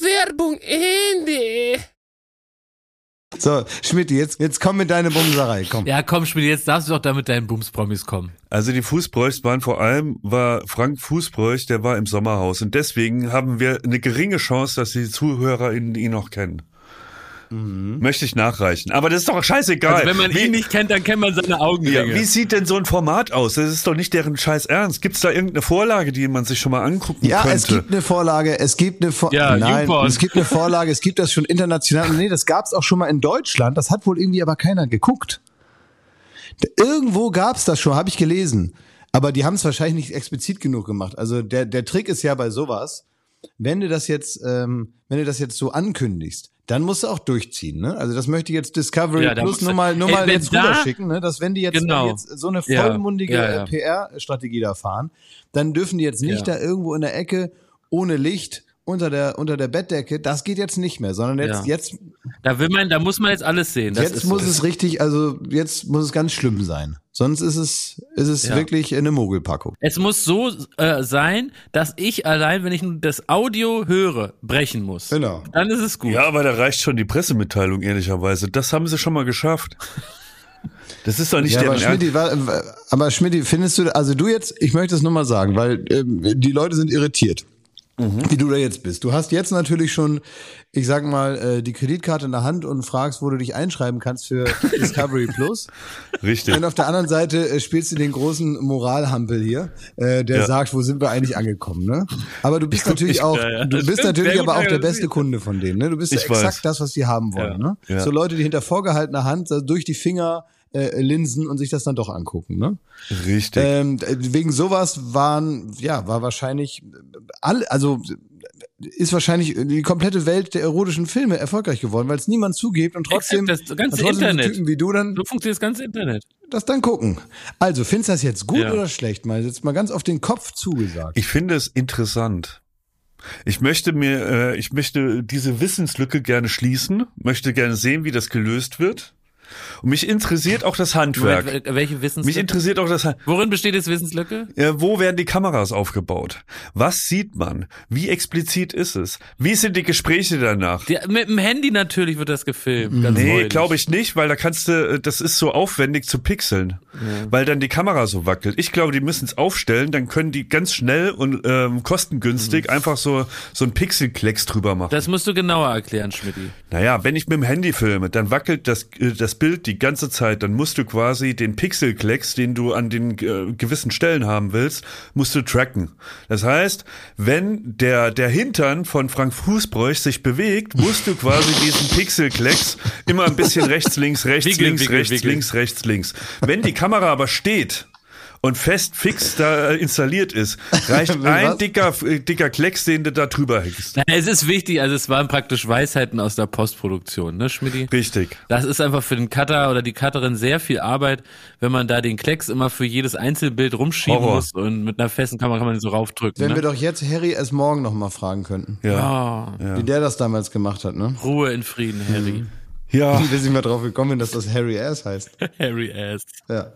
Speaker 3: Werbung Ende.
Speaker 1: So, Schmidt, jetzt, jetzt komm mit deiner Bumserei, komm.
Speaker 3: Ja, komm, Schmidt, jetzt darfst du doch da mit deinen Bums-Promis kommen.
Speaker 2: Also die Fußbräuchs waren vor allem, war Frank Fußbräuch, der war im Sommerhaus. Und deswegen haben wir eine geringe Chance, dass die ZuhörerInnen ihn noch kennen. Möchte ich nachreichen. Aber das ist doch scheißegal.
Speaker 3: Also wenn man
Speaker 2: wie,
Speaker 3: ihn nicht kennt, dann kennt man seine
Speaker 2: ja,
Speaker 3: Augenringe.
Speaker 2: wie sieht denn so ein Format aus? Das ist doch nicht deren scheiß Ernst. Gibt's da irgendeine Vorlage, die man sich schon mal angucken
Speaker 1: Ja,
Speaker 2: könnte?
Speaker 1: es gibt eine Vorlage, es gibt eine Vor
Speaker 3: Ja,
Speaker 1: Nein, es gibt eine Vorlage, es gibt das schon international. Nee, das gab's auch schon mal in Deutschland, das hat wohl irgendwie aber keiner geguckt. Irgendwo gab's das schon, habe ich gelesen. Aber die haben es wahrscheinlich nicht explizit genug gemacht. Also der, der Trick ist ja bei sowas, wenn du das jetzt, ähm, wenn du das jetzt so ankündigst, dann musst du auch durchziehen. Ne? Also das möchte ich jetzt Discovery
Speaker 3: Ja,
Speaker 1: Plus nur mal, nur
Speaker 3: Ey,
Speaker 1: mal jetzt
Speaker 3: da-
Speaker 1: rüberschicken, ne? dass wenn die jetzt,
Speaker 3: Genau.
Speaker 1: wenn jetzt so eine vollmundige
Speaker 3: ja, ja.
Speaker 1: PR-Strategie da fahren, dann dürfen die jetzt nicht da irgendwo in der Ecke ohne Licht unter der unter der Bettdecke. Das geht jetzt nicht mehr, sondern jetzt jetzt
Speaker 3: Da will man, da muss man jetzt alles sehen. Das
Speaker 1: jetzt muss
Speaker 3: so.
Speaker 1: es richtig, also jetzt muss es ganz schlimm sein. Sonst ist es ist es
Speaker 3: Ja.
Speaker 1: wirklich eine Mogelpackung.
Speaker 3: Es muss so äh, sein, dass ich allein, wenn ich nur das Audio höre, brechen muss.
Speaker 1: Genau.
Speaker 3: Dann ist es gut.
Speaker 2: Ja, aber da reicht schon die Pressemitteilung, ehrlicherweise. Das haben sie schon mal geschafft. Das ist doch nicht
Speaker 1: Ja, aber. Schmidti, wa- aber Schmidti, findest du, also du jetzt, ich möchte es nur mal sagen, weil ähm, die Leute sind irritiert,
Speaker 2: Mhm.
Speaker 1: wie du da jetzt bist. Du hast jetzt natürlich schon, ich sag mal, äh, die Kreditkarte in der Hand und fragst, wo du dich einschreiben kannst für Discovery Plus.
Speaker 2: Richtig.
Speaker 1: Und auf der anderen Seite äh, spielst du den großen Moralhampel hier, äh, der
Speaker 2: Ja.
Speaker 1: sagt, wo sind wir eigentlich angekommen, ne? Aber du bist
Speaker 2: guck
Speaker 1: natürlich
Speaker 2: nicht-
Speaker 1: auch,
Speaker 3: Ja, ja.
Speaker 1: du bist natürlich aber auch der beste Kunde von denen, ne? Du bist
Speaker 2: Ich
Speaker 1: exakt
Speaker 2: weiß.
Speaker 1: das, was die haben wollen, ne? So Leute, die hinter vorgehaltener Hand durch die Finger äh, linsen und sich das dann doch angucken, ne?
Speaker 2: Richtig.
Speaker 1: Ähm, wegen sowas waren, ja, war wahrscheinlich alle, also ist wahrscheinlich die komplette Welt der erotischen Filme erfolgreich geworden, weil es niemand zugibt und trotzdem,
Speaker 3: das ganze
Speaker 1: trotzdem
Speaker 3: Internet.
Speaker 1: Typen wie du dann
Speaker 3: So funktioniert das ganze Internet.
Speaker 1: das dann gucken. Also, findest du das jetzt gut
Speaker 3: Ja.
Speaker 1: oder schlecht? Mal jetzt mal ganz auf den Kopf zugesagt.
Speaker 2: Ich finde es interessant. Ich möchte mir, äh, ich möchte diese Wissenslücke gerne schließen, möchte gerne sehen, wie das gelöst wird. Und mich interessiert auch das Handwerk.
Speaker 3: Moment, wel- welche
Speaker 2: Mich
Speaker 3: Wissenslücke?
Speaker 2: interessiert auch das Handwerk.
Speaker 3: Worin besteht jetzt Wissenslücke?
Speaker 2: Ja, wo werden die Kameras aufgebaut? Was sieht man? Wie explizit ist es? Wie sind die Gespräche danach?
Speaker 3: Die, mit dem Handy natürlich wird das gefilmt. Ganz
Speaker 2: Nee, glaube ich nicht, weil da kannst du, das ist so aufwendig zu pixeln, weil dann die Kamera so wackelt. Ich glaube, die müssen es aufstellen, dann können die ganz schnell und ähm, kostengünstig einfach so so ein Pixelklecks drüber machen.
Speaker 3: Das musst du genauer erklären, Schmidti.
Speaker 2: naja, wenn ich mit dem Handy filme, dann wackelt das äh, das Bild die ganze Zeit, dann musst du quasi den Pixelklecks, den du an den äh, gewissen Stellen haben willst, musst du tracken. Das heißt, wenn der der Hintern von Frank Fußbräuch sich bewegt, musst du quasi diesen Pixelklecks immer ein bisschen rechts, links, rechts,
Speaker 3: Wickeln,
Speaker 2: links,
Speaker 3: wickeln,
Speaker 2: rechts,
Speaker 3: wickeln.
Speaker 2: links, rechts, links. Wenn die Kamera aber steht und fest fix da äh, installiert ist, reicht ein dicker, äh, dicker Klecks, den du da drüber hängst.
Speaker 3: Nein, es ist wichtig, also es waren praktisch Weisheiten aus der Postproduktion, ne, Schmidti?
Speaker 2: Richtig.
Speaker 3: Das ist einfach für den Cutter oder die Cutterin sehr viel Arbeit, wenn man da den Klecks immer für jedes Einzelbild rumschieben
Speaker 2: Horror.
Speaker 3: muss und mit einer festen Kamera kann man den so raufdrücken.
Speaker 1: Wenn
Speaker 3: ne?
Speaker 1: wir doch jetzt Harry S. morgen noch mal fragen könnten,
Speaker 2: Ja.
Speaker 3: oh,
Speaker 1: wie der das damals gemacht hat, ne?
Speaker 3: Ruhe in Frieden, Harry.
Speaker 2: Ja.
Speaker 1: Wie sind wir drauf gekommen, dass das Harry S. heißt?
Speaker 3: Harry S.
Speaker 1: Ja.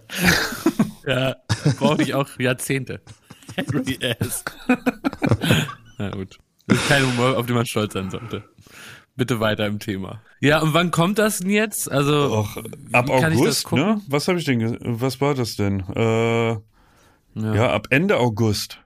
Speaker 3: Ja, brauche ich auch Jahrzehnte. Harry S. Na gut. Das ist kein Humor, auf den man stolz sein sollte. Bitte weiter im Thema. Ja, und wann kommt das denn jetzt? Also,
Speaker 2: Och, ab August, ne? Was habe ich denn, was war das denn? Äh, ja. ab Ende August.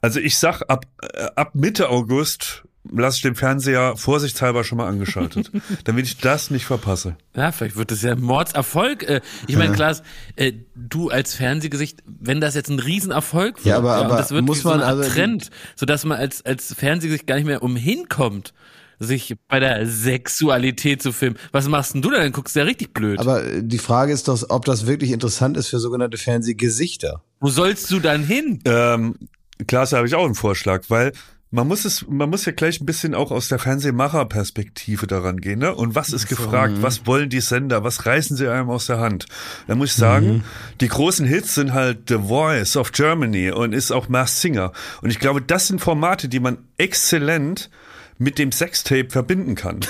Speaker 2: Also ich sag, ab, äh, ab Mitte August lasse ich den Fernseher vorsichtshalber schon mal angeschaltet, damit ich das nicht verpasse.
Speaker 3: Ja, vielleicht wird das ja ein Mordserfolg. Äh, Ich meine, Klaas, äh, du als Fernsehgesicht, wenn das jetzt ein Riesenerfolg wird,
Speaker 1: Ja, aber- aber
Speaker 3: das wird
Speaker 1: muss
Speaker 3: so
Speaker 1: man also-
Speaker 3: Trend, sodass man als, als Fernsehgesicht gar nicht mehr umhin kommt, sich bei der Sexualität zu filmen. Was machst denn du denn? Dann guckst du ja richtig blöd.
Speaker 1: Aber äh, die Frage ist doch, ob das wirklich interessant ist für sogenannte Fernsehgesichter.
Speaker 3: Wo sollst du dann hin?
Speaker 2: Ähm, Klaas, da habe ich auch einen Vorschlag, weil man muss es, man muss ja gleich ein bisschen auch aus der Fernsehmacherperspektive daran gehen, ne? Und was ist gefragt? Was wollen die Sender? Was reißen sie einem aus der Hand? Da muss ich sagen, die großen Hits sind halt The Voice of Germany und ist auch Masked Singer. Und ich glaube, das sind Formate, die man exzellent mit dem Sextape verbinden kann.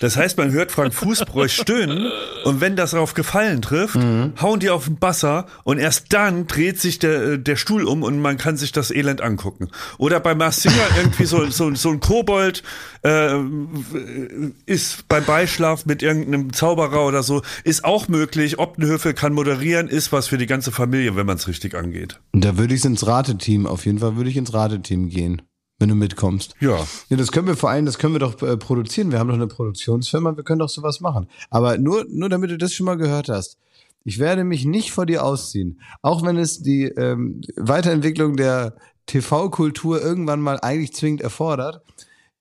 Speaker 2: Das heißt, man hört Frank Fußbräuch stöhnen und wenn das auf Gefallen trifft,
Speaker 1: Mhm.
Speaker 2: hauen die auf den Basser und erst dann dreht sich der, äh, der Stuhl um und man kann sich das Elend angucken. Oder bei Mars Singer irgendwie so, so, so ein Kobold äh, ist beim Beischlaf mit irgendeinem Zauberer oder so, ist auch möglich. Optenhöfe kann moderieren, ist was für die ganze Familie, wenn man es richtig angeht.
Speaker 1: Da würde ich ins Rateteam, auf jeden Fall würde ich ins Rateteam gehen, wenn du mitkommst.
Speaker 2: Ja.
Speaker 1: Ja, das können wir vor allem, das können wir doch äh, produzieren. Wir haben doch eine Produktionsfirma, wir können doch sowas machen. Aber nur, nur damit du das schon mal gehört hast. Ich werde mich nicht vor dir ausziehen. Auch wenn es die ähm, Weiterentwicklung der TV-Kultur irgendwann mal eigentlich zwingend erfordert.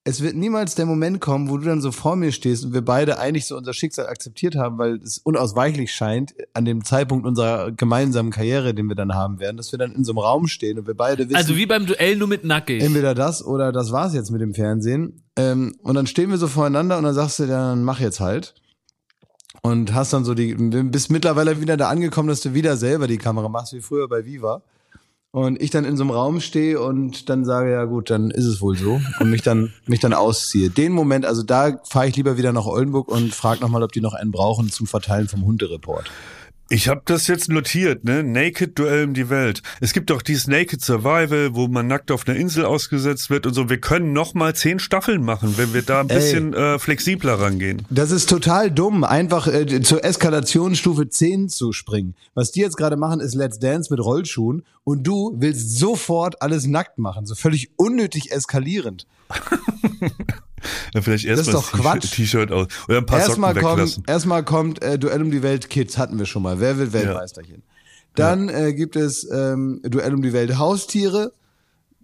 Speaker 1: Es wird niemals der Moment kommen, wo du dann so vor mir stehst und wir beide eigentlich so unser Schicksal akzeptiert haben, weil es unausweichlich scheint, an dem Zeitpunkt unserer gemeinsamen Karriere, den wir dann haben werden, dass wir dann in so einem Raum stehen und wir beide wissen,
Speaker 3: Also wie beim Duell nur mit nackig.
Speaker 1: entweder das oder das war's jetzt mit dem Fernsehen. Ähm, und dann stehen wir so voreinander und dann sagst du, dann mach jetzt halt. Und hast dann so die, bist mittlerweile wieder da angekommen, dass du wieder selber die Kamera machst, wie früher bei Viva. Und ich dann in so einem Raum stehe und dann sage, ja gut, dann ist es wohl so. Und mich dann, mich dann ausziehe. Den Moment, also da fahre ich lieber wieder nach Oldenburg und frage nochmal, ob die noch einen brauchen zum Verteilen vom Hundereport.
Speaker 2: Ich habe das jetzt notiert, ne? Naked Duell um die Welt. Es gibt doch dieses Naked Survival, wo man nackt auf einer Insel ausgesetzt wird und so. Wir können noch mal zehn Staffeln machen, wenn wir da ein
Speaker 1: Ey.
Speaker 2: bisschen äh, flexibler rangehen.
Speaker 1: Das ist total dumm, einfach äh, zur Eskalationsstufe 10 zu springen. Was die jetzt gerade machen, ist Let's Dance mit Rollschuhen und du willst sofort alles nackt machen, so völlig unnötig eskalierend.
Speaker 2: Ja, vielleicht erst
Speaker 1: Das ist
Speaker 2: mal
Speaker 1: doch
Speaker 2: das
Speaker 1: Quatsch.
Speaker 2: T-Shirt aus oder ein paar
Speaker 1: Erstmal
Speaker 2: Socken weglassen.
Speaker 1: kommt, erstmal kommt äh, Duell um die Welt Kids, hatten wir schon mal. Wer will Weltmeisterchen? Dann äh, gibt es ähm, Duell um die Welt Haustiere.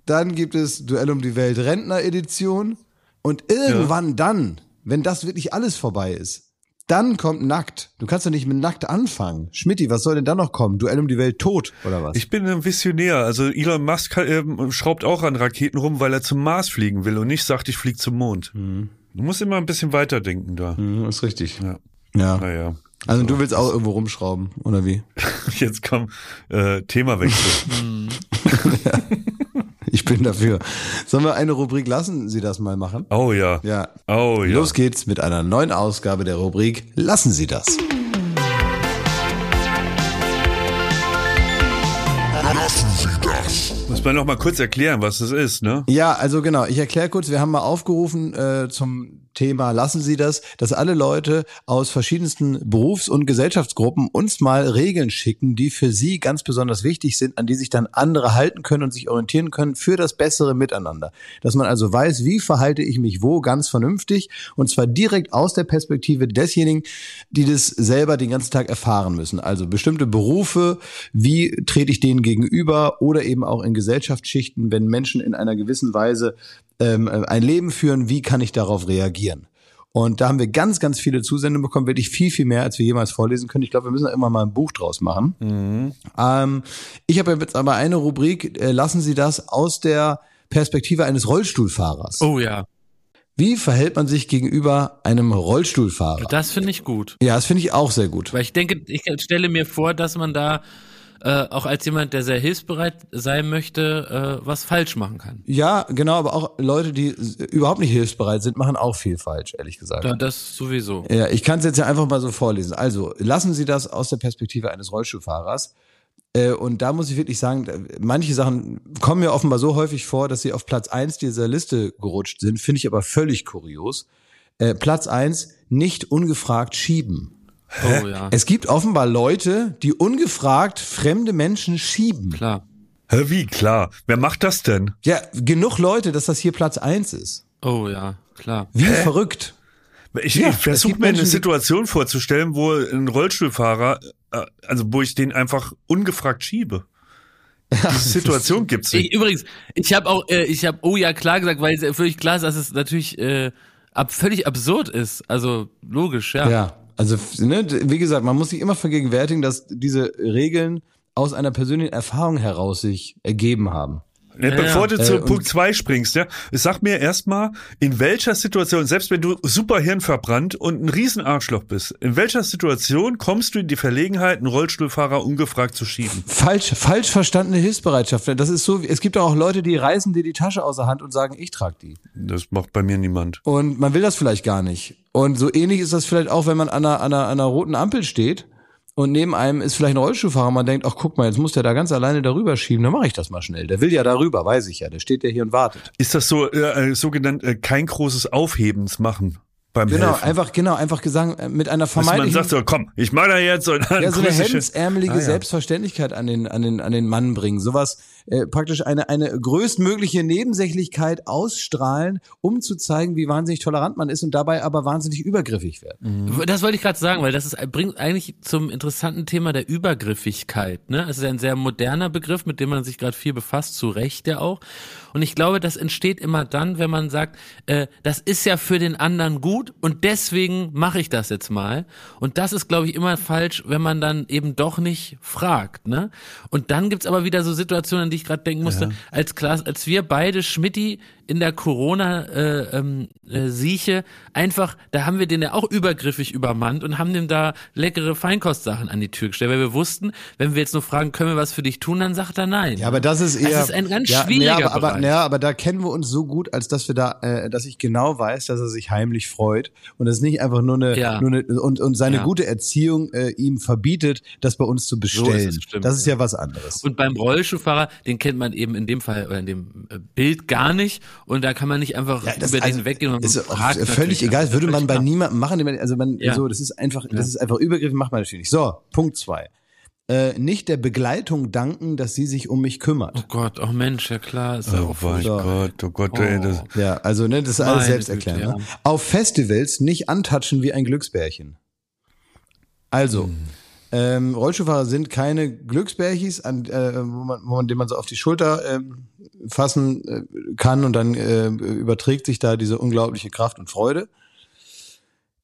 Speaker 1: Dann gibt es Duell um die Welt Rentner-Edition. Und irgendwann dann, wenn das wirklich alles vorbei ist, dann kommt nackt. Du kannst doch nicht mit nackt anfangen. Schmidti, was soll denn dann noch kommen? Duell um die Welt tot oder was?
Speaker 2: Ich bin ein Visionär. Also Elon Musk ähm, schraubt auch an Raketen rum, weil er zum Mars fliegen will und nicht sagt, ich fliege zum Mond. Du musst immer ein bisschen weiterdenken da.
Speaker 1: Mhm, ist richtig.
Speaker 2: Ja.
Speaker 1: Ja.
Speaker 2: Naja.
Speaker 1: Also du willst auch irgendwo rumschrauben, oder wie?
Speaker 2: Jetzt komm, äh, Themawechsel.
Speaker 1: Ich bin dafür. Sollen wir eine Rubrik lassen Sie das mal machen?
Speaker 2: Oh ja.
Speaker 1: Ja.
Speaker 2: Oh ja.
Speaker 1: Los geht's mit einer neuen Ausgabe der Rubrik Lassen Sie das.
Speaker 2: Muss man noch mal kurz erklären, was das ist, ne?
Speaker 1: Ja, also genau, ich erkläre kurz, wir haben mal aufgerufen äh, zum Thema Lassen Sie das, dass alle Leute aus verschiedensten Berufs- und Gesellschaftsgruppen uns mal Regeln schicken, die für sie ganz besonders wichtig sind, an die sich dann andere halten können und sich orientieren können für das bessere Miteinander. Dass man also weiß, wie verhalte ich mich wo ganz vernünftig und zwar direkt aus der Perspektive desjenigen, die das selber den ganzen Tag erfahren müssen. Also bestimmte Berufe, wie trete ich denen gegenüber oder eben auch in Gesellschaftsschichten, wenn Menschen in einer gewissen Weise ähm, ein Leben führen, wie kann ich darauf reagieren? Und da haben wir ganz, ganz viele Zusendungen bekommen, wirklich viel, viel mehr, als wir jemals vorlesen können. Ich glaube, wir müssen da immer mal ein Buch draus machen. Ähm, ich habe jetzt aber eine Rubrik, äh, lassen Sie das aus der Perspektive eines Rollstuhlfahrers.
Speaker 3: Oh ja,
Speaker 1: Wie verhält man sich gegenüber einem Rollstuhlfahrer?
Speaker 3: das finde ich gut.
Speaker 1: Ja, das finde ich auch sehr gut.
Speaker 3: Weil ich denke, ich stelle mir vor, dass man da äh, auch als jemand, der sehr hilfsbereit sein möchte, äh, was falsch machen kann.
Speaker 1: Ja, genau, aber auch Leute, die überhaupt nicht hilfsbereit sind, machen auch viel falsch, ehrlich gesagt.
Speaker 3: Ja, das sowieso.
Speaker 1: Ja, ich kann es jetzt ja einfach mal so vorlesen. Also, lassen Sie das aus der Perspektive eines Rollstuhlfahrers. Äh, Und da muss ich wirklich sagen, manche Sachen kommen mir offenbar so häufig vor, dass sie auf Platz eins dieser Liste gerutscht sind, finde ich aber völlig kurios. Äh, Platz eins nicht ungefragt schieben.
Speaker 3: Oh ja,
Speaker 1: Es gibt offenbar Leute, die ungefragt fremde Menschen schieben.
Speaker 3: klar.
Speaker 2: Hä, wie? Klar. Wer macht das denn?
Speaker 1: Ja, genug Leute, dass das hier Platz eins ist.
Speaker 3: Oh ja, klar.
Speaker 1: Wie verrückt.
Speaker 2: Ich,
Speaker 1: Ja,
Speaker 2: ich versuche mir eine
Speaker 1: Menschen, die-
Speaker 2: Situation vorzustellen, wo ein Rollstuhlfahrer, äh, also wo ich den einfach ungefragt schiebe. Diese Situation gibt's
Speaker 3: Ich,
Speaker 2: nicht.
Speaker 3: übrigens, ich habe auch, äh, ich habe, oh ja, klar gesagt, weil es völlig klar ist, dass es natürlich äh, ab, völlig absurd ist. Also logisch, ja.
Speaker 1: Ja, also ne, wie gesagt, man muss sich immer vergegenwärtigen, dass diese Regeln aus einer persönlichen Erfahrung heraus sich ergeben haben.
Speaker 2: Ja,
Speaker 3: Ja,
Speaker 2: Bevor
Speaker 3: ja.
Speaker 2: du zu
Speaker 1: Äh,
Speaker 2: Punkt
Speaker 1: und-
Speaker 2: zwei springst, ja, sag mir erstmal, in welcher Situation, selbst wenn du super hirnverbrannt und ein Riesenarschloch bist, in welcher Situation kommst du in die Verlegenheit, einen Rollstuhlfahrer ungefragt zu schieben?
Speaker 1: Falsch, falsch verstandene Hilfsbereitschaft. Das ist so, wie- es gibt auch Leute, die reißen dir die Tasche aus der Hand und sagen, ich trage die.
Speaker 2: Das macht bei mir niemand.
Speaker 1: Und man will das vielleicht gar nicht. Und so ähnlich ist das vielleicht auch, wenn man an einer, an einer, an einer roten Ampel steht und neben einem ist vielleicht ein Rollstuhlfahrer. Man denkt, ach guck mal, jetzt muss der da ganz alleine darüber schieben. Dann mache ich das mal schnell. Der will ja darüber, weiß ich ja. Der steht ja hier und wartet.
Speaker 2: Ist das so äh, äh, sogenannt äh, kein großes Aufhebens machen beim
Speaker 1: Genau,
Speaker 2: Helfen?
Speaker 1: einfach, genau, einfach gesagt, äh, mit einer
Speaker 2: Dass man
Speaker 1: vermeintlichen
Speaker 2: sagt so, komm, ich mach da jetzt und dann
Speaker 1: ja, so eine hemdsärmelige
Speaker 2: Ah, ja.
Speaker 1: Selbstverständlichkeit an den, an den, an den Mann bringen. Sowas, äh, praktisch eine, eine größtmögliche Nebensächlichkeit ausstrahlen, um zu zeigen, wie wahnsinnig tolerant man ist und dabei aber wahnsinnig übergriffig werden.
Speaker 3: Das wollte ich gerade sagen, weil das ist, bringt eigentlich zum interessanten Thema der Übergriffigkeit. Ne? Es ist ein sehr moderner Begriff, mit dem man sich gerade viel befasst, zu Recht ja auch. Und ich glaube, das entsteht immer dann, wenn man sagt, äh, das ist ja für den anderen gut und deswegen mache ich das jetzt mal. Und das ist, glaube ich, immer falsch, wenn man dann eben doch nicht fragt. Ne? Und dann gibt's aber wieder so Situationen, an die ich gerade denken musste, als Klaas, als wir beide Schmidti in der Corona-Sieche äh, ähm, äh, einfach, da haben wir den ja auch übergriffig übermannt und haben dem da leckere Feinkostsachen an die Tür gestellt, weil wir wussten, wenn wir jetzt nur fragen, können wir was für dich tun, dann sagt er nein.
Speaker 1: Ja, aber das ist eher.
Speaker 3: Das ist ein ganz
Speaker 1: ja,
Speaker 3: schwieriger
Speaker 1: ja, aber, aber,
Speaker 3: Bereich.
Speaker 1: ja, aber da kennen wir uns so gut, als dass wir da, äh, dass ich genau weiß, dass er sich heimlich freut und es nicht einfach nur eine,
Speaker 3: Ja.
Speaker 1: nur eine und, und seine
Speaker 3: Ja.
Speaker 1: gute Erziehung äh, ihm verbietet, das bei uns zu bestellen.
Speaker 3: es, stimmt,
Speaker 1: das ist ja was anderes.
Speaker 3: Und beim Rollschuhfahrer, den kennt man eben in dem Fall oder in dem äh, Bild gar nicht und da kann man nicht einfach
Speaker 1: Ja, das
Speaker 3: über
Speaker 1: also,
Speaker 3: den weggehen und
Speaker 1: ist
Speaker 3: fragt
Speaker 1: völlig egal. Das würde man bei niemandem machen. Also man,
Speaker 3: Ja.
Speaker 1: so, das ist einfach, das ist einfach übergriffig, macht man natürlich nicht. So, Punkt zwei. Äh, nicht der Begleitung danken, dass sie sich um mich kümmert.
Speaker 3: Oh Gott, oh Mensch, ja klar, ist ja
Speaker 2: Oh
Speaker 3: auch
Speaker 2: mein
Speaker 1: So.
Speaker 2: Gott, oh Gott, ey, das,
Speaker 1: Ja, also ne, das ist alles selbst erklären.
Speaker 3: Güte,
Speaker 1: Ne?
Speaker 3: ja.
Speaker 1: Auf Festivals nicht antatschen wie ein Glücksbärchen. Also, ähm, Rollstuhlfahrer sind keine Glücksbärchis, an, äh, wo man, wo man, den man so auf die Schulter ähm, fassen äh, kann und dann äh, überträgt sich da diese unglaubliche Kraft und Freude.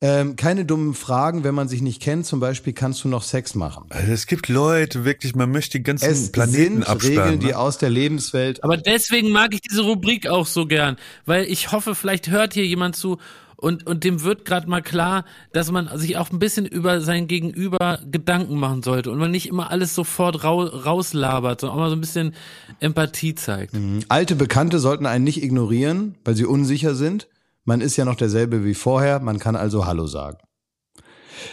Speaker 1: Ähm, keine dummen Fragen, wenn man sich nicht kennt. Zum Beispiel kannst du noch Sex machen.
Speaker 2: also es gibt Leute, wirklich, man möchte den ganzen
Speaker 1: Es
Speaker 2: Planeten
Speaker 1: sind
Speaker 2: absperren.
Speaker 1: Regeln, die
Speaker 2: ne?
Speaker 1: aus der Lebenswelt
Speaker 3: Aber deswegen mag ich diese Rubrik auch so gern, weil ich hoffe, vielleicht hört hier jemand zu und, und dem wird gerade mal klar, dass man sich auch ein bisschen über sein Gegenüber Gedanken machen sollte und man nicht immer alles sofort rau, rauslabert, sondern auch mal so ein bisschen Empathie zeigt.
Speaker 1: Alte Bekannte sollten einen nicht ignorieren, weil sie unsicher sind. Man ist ja noch derselbe wie vorher, man kann also Hallo sagen.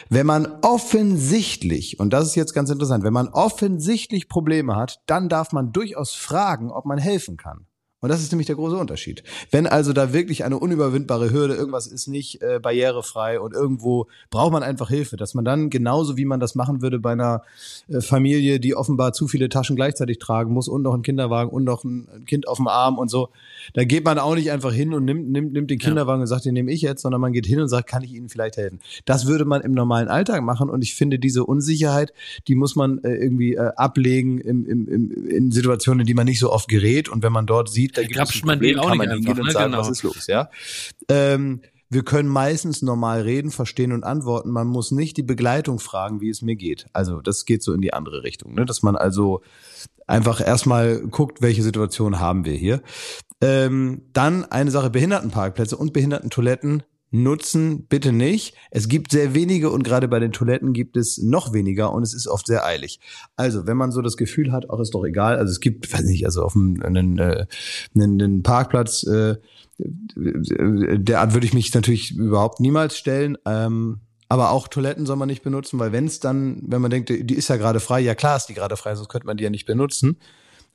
Speaker 1: Wenn man offensichtlich, und das ist jetzt ganz interessant, wenn man offensichtlich Probleme hat, dann darf man durchaus fragen, ob man helfen kann. Und das ist nämlich der große Unterschied. Wenn also da wirklich eine unüberwindbare Hürde, irgendwas ist nicht äh, barrierefrei und irgendwo braucht man einfach Hilfe, dass man dann genauso wie man das machen würde bei einer äh, Familie, die offenbar zu viele Taschen gleichzeitig tragen muss und noch einen Kinderwagen und noch ein Kind auf dem Arm und so, da geht man auch nicht einfach hin und nimmt, nimmt, nimmt den Kinderwagen und sagt, den nehme ich jetzt, sondern man geht hin und sagt, kann ich Ihnen vielleicht helfen? Das würde man im normalen Alltag machen und ich finde diese Unsicherheit, die muss man äh, irgendwie äh, ablegen im, im, im, in Situationen, in die man nicht so oft gerät und wenn man dort sieht, da gibt es ein Problem,
Speaker 3: auch
Speaker 1: kann
Speaker 3: nicht
Speaker 1: man hingehen
Speaker 3: einfach,
Speaker 1: und
Speaker 3: ne?
Speaker 1: sagen,
Speaker 3: Genau.
Speaker 1: was ist los, ja? Ähm, wir können meistens normal reden, verstehen und antworten. Man muss nicht die Begleitung fragen, wie es mir geht. Also das geht so in die andere Richtung, ne? dass man also einfach erstmal guckt, welche Situation haben wir hier. Ähm, dann eine Sache, Behindertenparkplätze und Behindertentoiletten nutzen bitte nicht. Es gibt sehr wenige und gerade bei den Toiletten gibt es noch weniger und es ist oft sehr eilig. Also, wenn man so das Gefühl hat, auch ist doch egal, also es gibt, weiß nicht, also auf einem einen, äh, einen, einen Parkplatz, äh, derart würde ich mich natürlich überhaupt niemals stellen. Ähm, aber auch Toiletten soll man nicht benutzen, weil wenn es dann, wenn man denkt, die ist ja gerade frei, ja klar ist die gerade frei, sonst könnte man die ja nicht benutzen.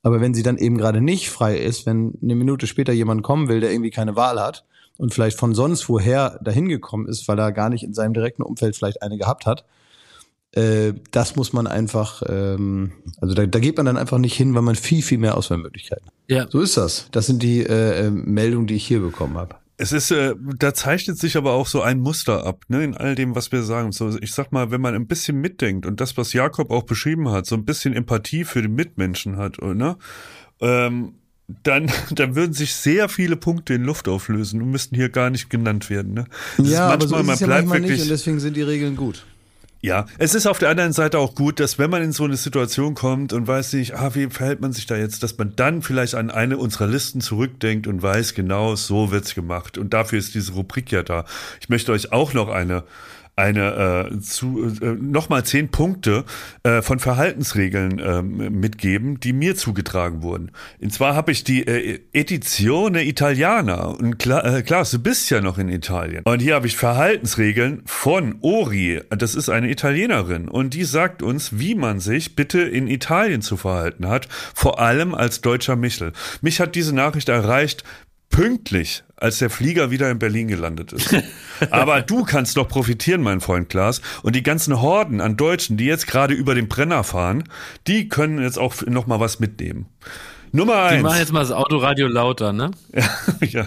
Speaker 1: Aber wenn sie dann eben gerade nicht frei ist, wenn eine Minute später jemand kommen will, der irgendwie keine Wahl hat und vielleicht von sonst woher dahin gekommen ist, weil er gar nicht in seinem direkten Umfeld vielleicht eine gehabt hat, äh, das muss man einfach, ähm, also da, da geht man dann einfach nicht hin, weil man viel, viel mehr Auswahlmöglichkeiten. hat.
Speaker 3: Ja.
Speaker 1: So ist das. Das sind die äh, äh, Meldungen, die ich hier bekommen habe.
Speaker 2: Es ist, äh, da zeichnet sich aber auch so ein Muster ab, ne, in all dem, was wir sagen. So, ich sag mal, wenn man ein bisschen mitdenkt und das, was Jakob auch beschrieben hat, so ein bisschen Empathie für den Mitmenschen hat, ne, ähm, dann, dann würden sich sehr viele Punkte in Luft auflösen und müssten hier gar nicht genannt werden. Ne? Das
Speaker 1: ja,
Speaker 2: ist
Speaker 1: aber so ist
Speaker 2: man
Speaker 1: es ja
Speaker 2: bleibt
Speaker 1: manchmal nicht
Speaker 2: wirklich,
Speaker 1: und deswegen sind die Regeln gut.
Speaker 2: Ja, es ist auf der anderen Seite auch gut, dass wenn man in so eine Situation kommt und weiß nicht, ah, wie verhält man sich da jetzt, dass man dann vielleicht an eine unserer Listen zurückdenkt und weiß, genau so wird's gemacht. Und dafür ist diese Rubrik ja da. Ich möchte euch auch noch eine eine äh, zu äh, nochmal zehn Punkte äh, von Verhaltensregeln äh, mitgeben, die mir zugetragen wurden. Und zwar habe ich die äh, Edizione Italiana und klar, äh, klar, du bist ja noch in Italien. Und hier habe ich Verhaltensregeln von Ori. Das ist eine Italienerin und die sagt uns, wie man sich bitte in Italien zu verhalten hat, vor allem als deutscher Michel. Mich hat diese Nachricht erreicht pünktlich, als der Flieger wieder in Berlin gelandet ist. Aber du kannst doch profitieren, mein Freund Klaas. Und die ganzen Horden an Deutschen, die jetzt gerade über den Brenner fahren, die können jetzt auch noch mal was mitnehmen. Nummer eins.
Speaker 3: Die machen jetzt mal das Autoradio lauter, ne?
Speaker 2: ja.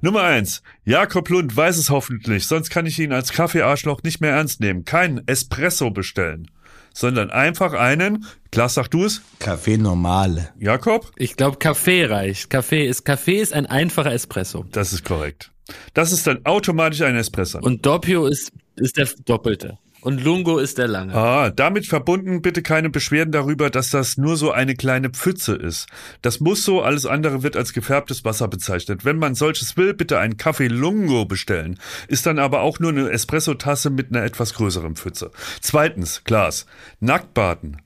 Speaker 2: Nummer eins. Jakob Lund weiß es hoffentlich, sonst kann ich ihn als Kaffeearschloch nicht mehr ernst nehmen. Kein Espresso bestellen sondern einfach einen, Klaas, sag du es?
Speaker 1: Kaffee normale.
Speaker 2: Jakob?
Speaker 3: Ich glaube, Kaffee reicht. Kaffee ist, Kaffee ist ein einfacher Espresso.
Speaker 2: Das ist korrekt. Das ist dann automatisch ein Espresso.
Speaker 3: Und Doppio ist, ist der Doppelte. Und Lungo ist der lange.
Speaker 2: Ah, damit verbunden bitte keine Beschwerden darüber, dass das nur so eine kleine Pfütze ist. Das muss so, alles andere wird als gefärbtes Wasser bezeichnet. Wenn man solches will, bitte einen Kaffee Lungo bestellen. Ist dann aber auch nur eine Espressotasse mit einer etwas größeren Pfütze. Zweitens, Glas. Nacktbaden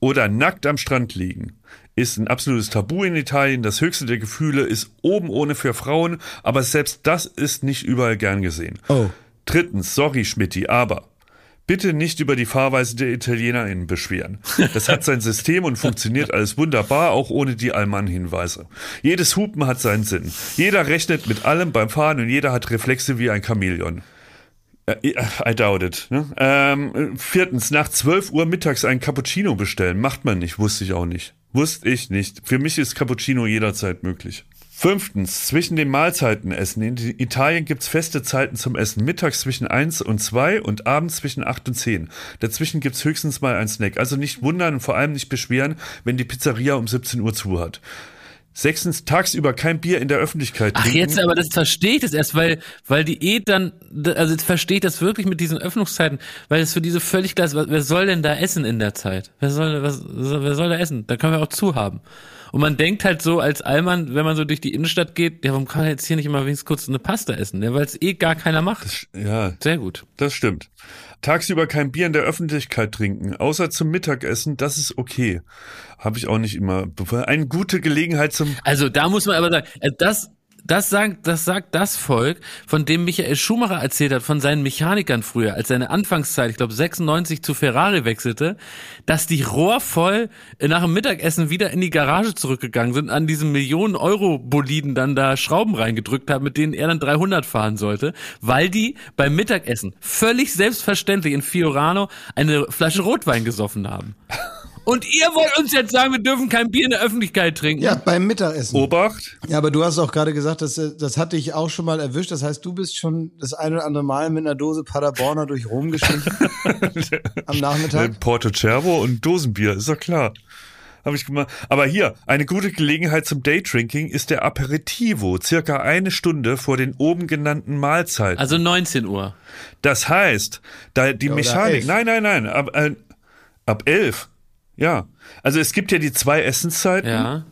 Speaker 2: oder nackt am Strand liegen ist ein absolutes Tabu in Italien. Das höchste der Gefühle ist oben ohne für Frauen, aber selbst das ist nicht überall gern gesehen.
Speaker 1: Oh.
Speaker 2: Drittens, sorry Schmidti, aber Bitte nicht über die Fahrweise der ItalienerInnen beschweren. Das hat sein System und funktioniert alles wunderbar, auch ohne die Allmann-Hinweise. Jedes Hupen hat seinen Sinn. Jeder rechnet mit allem beim Fahren und jeder hat Reflexe wie ein Chamäleon. Äh, I doubt it. Ne? Ähm, viertens, nach 12 Uhr mittags ein Cappuccino bestellen. Macht man nicht, wusste ich auch nicht. Wusste ich nicht. Für mich ist Cappuccino jederzeit möglich. Fünftens, zwischen den Mahlzeiten essen. In Italien gibt's feste Zeiten zum Essen. Mittags zwischen eins und zwei und abends zwischen acht und zehn. Dazwischen gibt's höchstens mal ein Snack. Also nicht wundern und vor allem nicht beschweren, wenn die Pizzeria um 17 Uhr zu hat. Sechstens, tagsüber kein Bier in der Öffentlichkeit
Speaker 3: trinken. Ach, jetzt aber, das verstehe ich das erst, weil, weil die eh dann, also jetzt verstehe ich das wirklich mit diesen Öffnungszeiten, weil es für diese völlig klar ist, wer soll denn da essen in der Zeit? Wer soll, was, wer soll da essen? Da können wir auch zu haben. Und man denkt halt so als Allmann, wenn man so durch die Innenstadt geht, ja, warum kann man jetzt hier nicht immer wenigstens kurz eine Pasta essen? Ja, weil es eh gar keiner macht.
Speaker 2: Das, ja.
Speaker 3: Sehr gut.
Speaker 2: Das stimmt. Tagsüber kein Bier in der Öffentlichkeit trinken, außer zum Mittagessen, das ist okay. Habe ich auch nicht immer. Eine gute Gelegenheit zum.
Speaker 3: Also da muss man aber sagen, äh, das das sagt, das sagt das Volk, von dem Michael Schumacher erzählt hat, von seinen Mechanikern früher, als seine Anfangszeit, ich glaube 96 zu Ferrari wechselte, dass die rohrvoll nach dem Mittagessen wieder in die Garage zurückgegangen sind, an diesen Millionen Euro Boliden dann da Schrauben reingedrückt haben, mit denen er dann 300 fahren sollte, weil die beim Mittagessen völlig selbstverständlich in Fiorano eine Flasche Rotwein gesoffen haben. Und ihr wollt uns jetzt sagen, wir dürfen kein Bier in der Öffentlichkeit trinken?
Speaker 1: Ja, beim Mittagessen.
Speaker 2: Obacht.
Speaker 1: Ja, aber du hast auch gerade gesagt, das, das hat dich auch schon mal erwischt. Das heißt, du bist schon das eine oder andere Mal mit einer Dose Paderborner durch Rom geschlichen am Nachmittag.
Speaker 2: Porto Cervo und Dosenbier, ist doch klar. Habe ich gemacht. Aber hier, eine gute Gelegenheit zum Daydrinking ist der Aperitivo, circa eine Stunde vor den oben genannten Mahlzeiten.
Speaker 3: Also 19 Uhr.
Speaker 2: Das heißt, da die ja, Mechanik, nein, nein, nein, ab, äh, ab elf ja, also es gibt ja die zwei Essenszeiten,
Speaker 3: ja.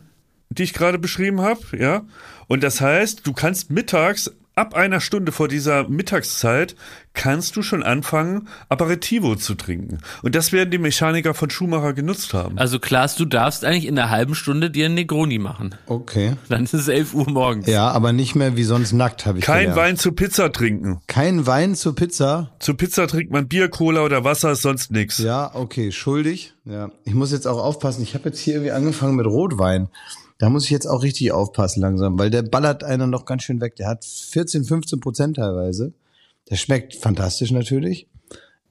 Speaker 2: die ich gerade beschrieben habe, ja. Und das heißt, du kannst mittags ab einer Stunde vor dieser Mittagszeit kannst du schon anfangen, Aperitivo zu trinken. Und das werden die Mechaniker von Schumacher genutzt haben.
Speaker 3: Also Klaas, du darfst eigentlich in einer halben Stunde dir einen Negroni machen.
Speaker 1: Okay.
Speaker 3: Dann ist es 11 Uhr morgens.
Speaker 1: Ja, aber nicht mehr wie sonst nackt, habe ich
Speaker 2: Kein gelernt. Wein zu Pizza trinken.
Speaker 1: Kein Wein zu Pizza?
Speaker 2: Zu Pizza trinkt man Bier, Cola oder Wasser, ist sonst nix.
Speaker 1: Ja, okay, schuldig. Ja, ich muss jetzt auch aufpassen. Ich habe jetzt hier irgendwie angefangen mit Rotwein. Da muss ich jetzt auch richtig aufpassen langsam, weil der ballert einer noch ganz schön weg. Der hat 14, 15 Prozent teilweise. Der schmeckt fantastisch natürlich.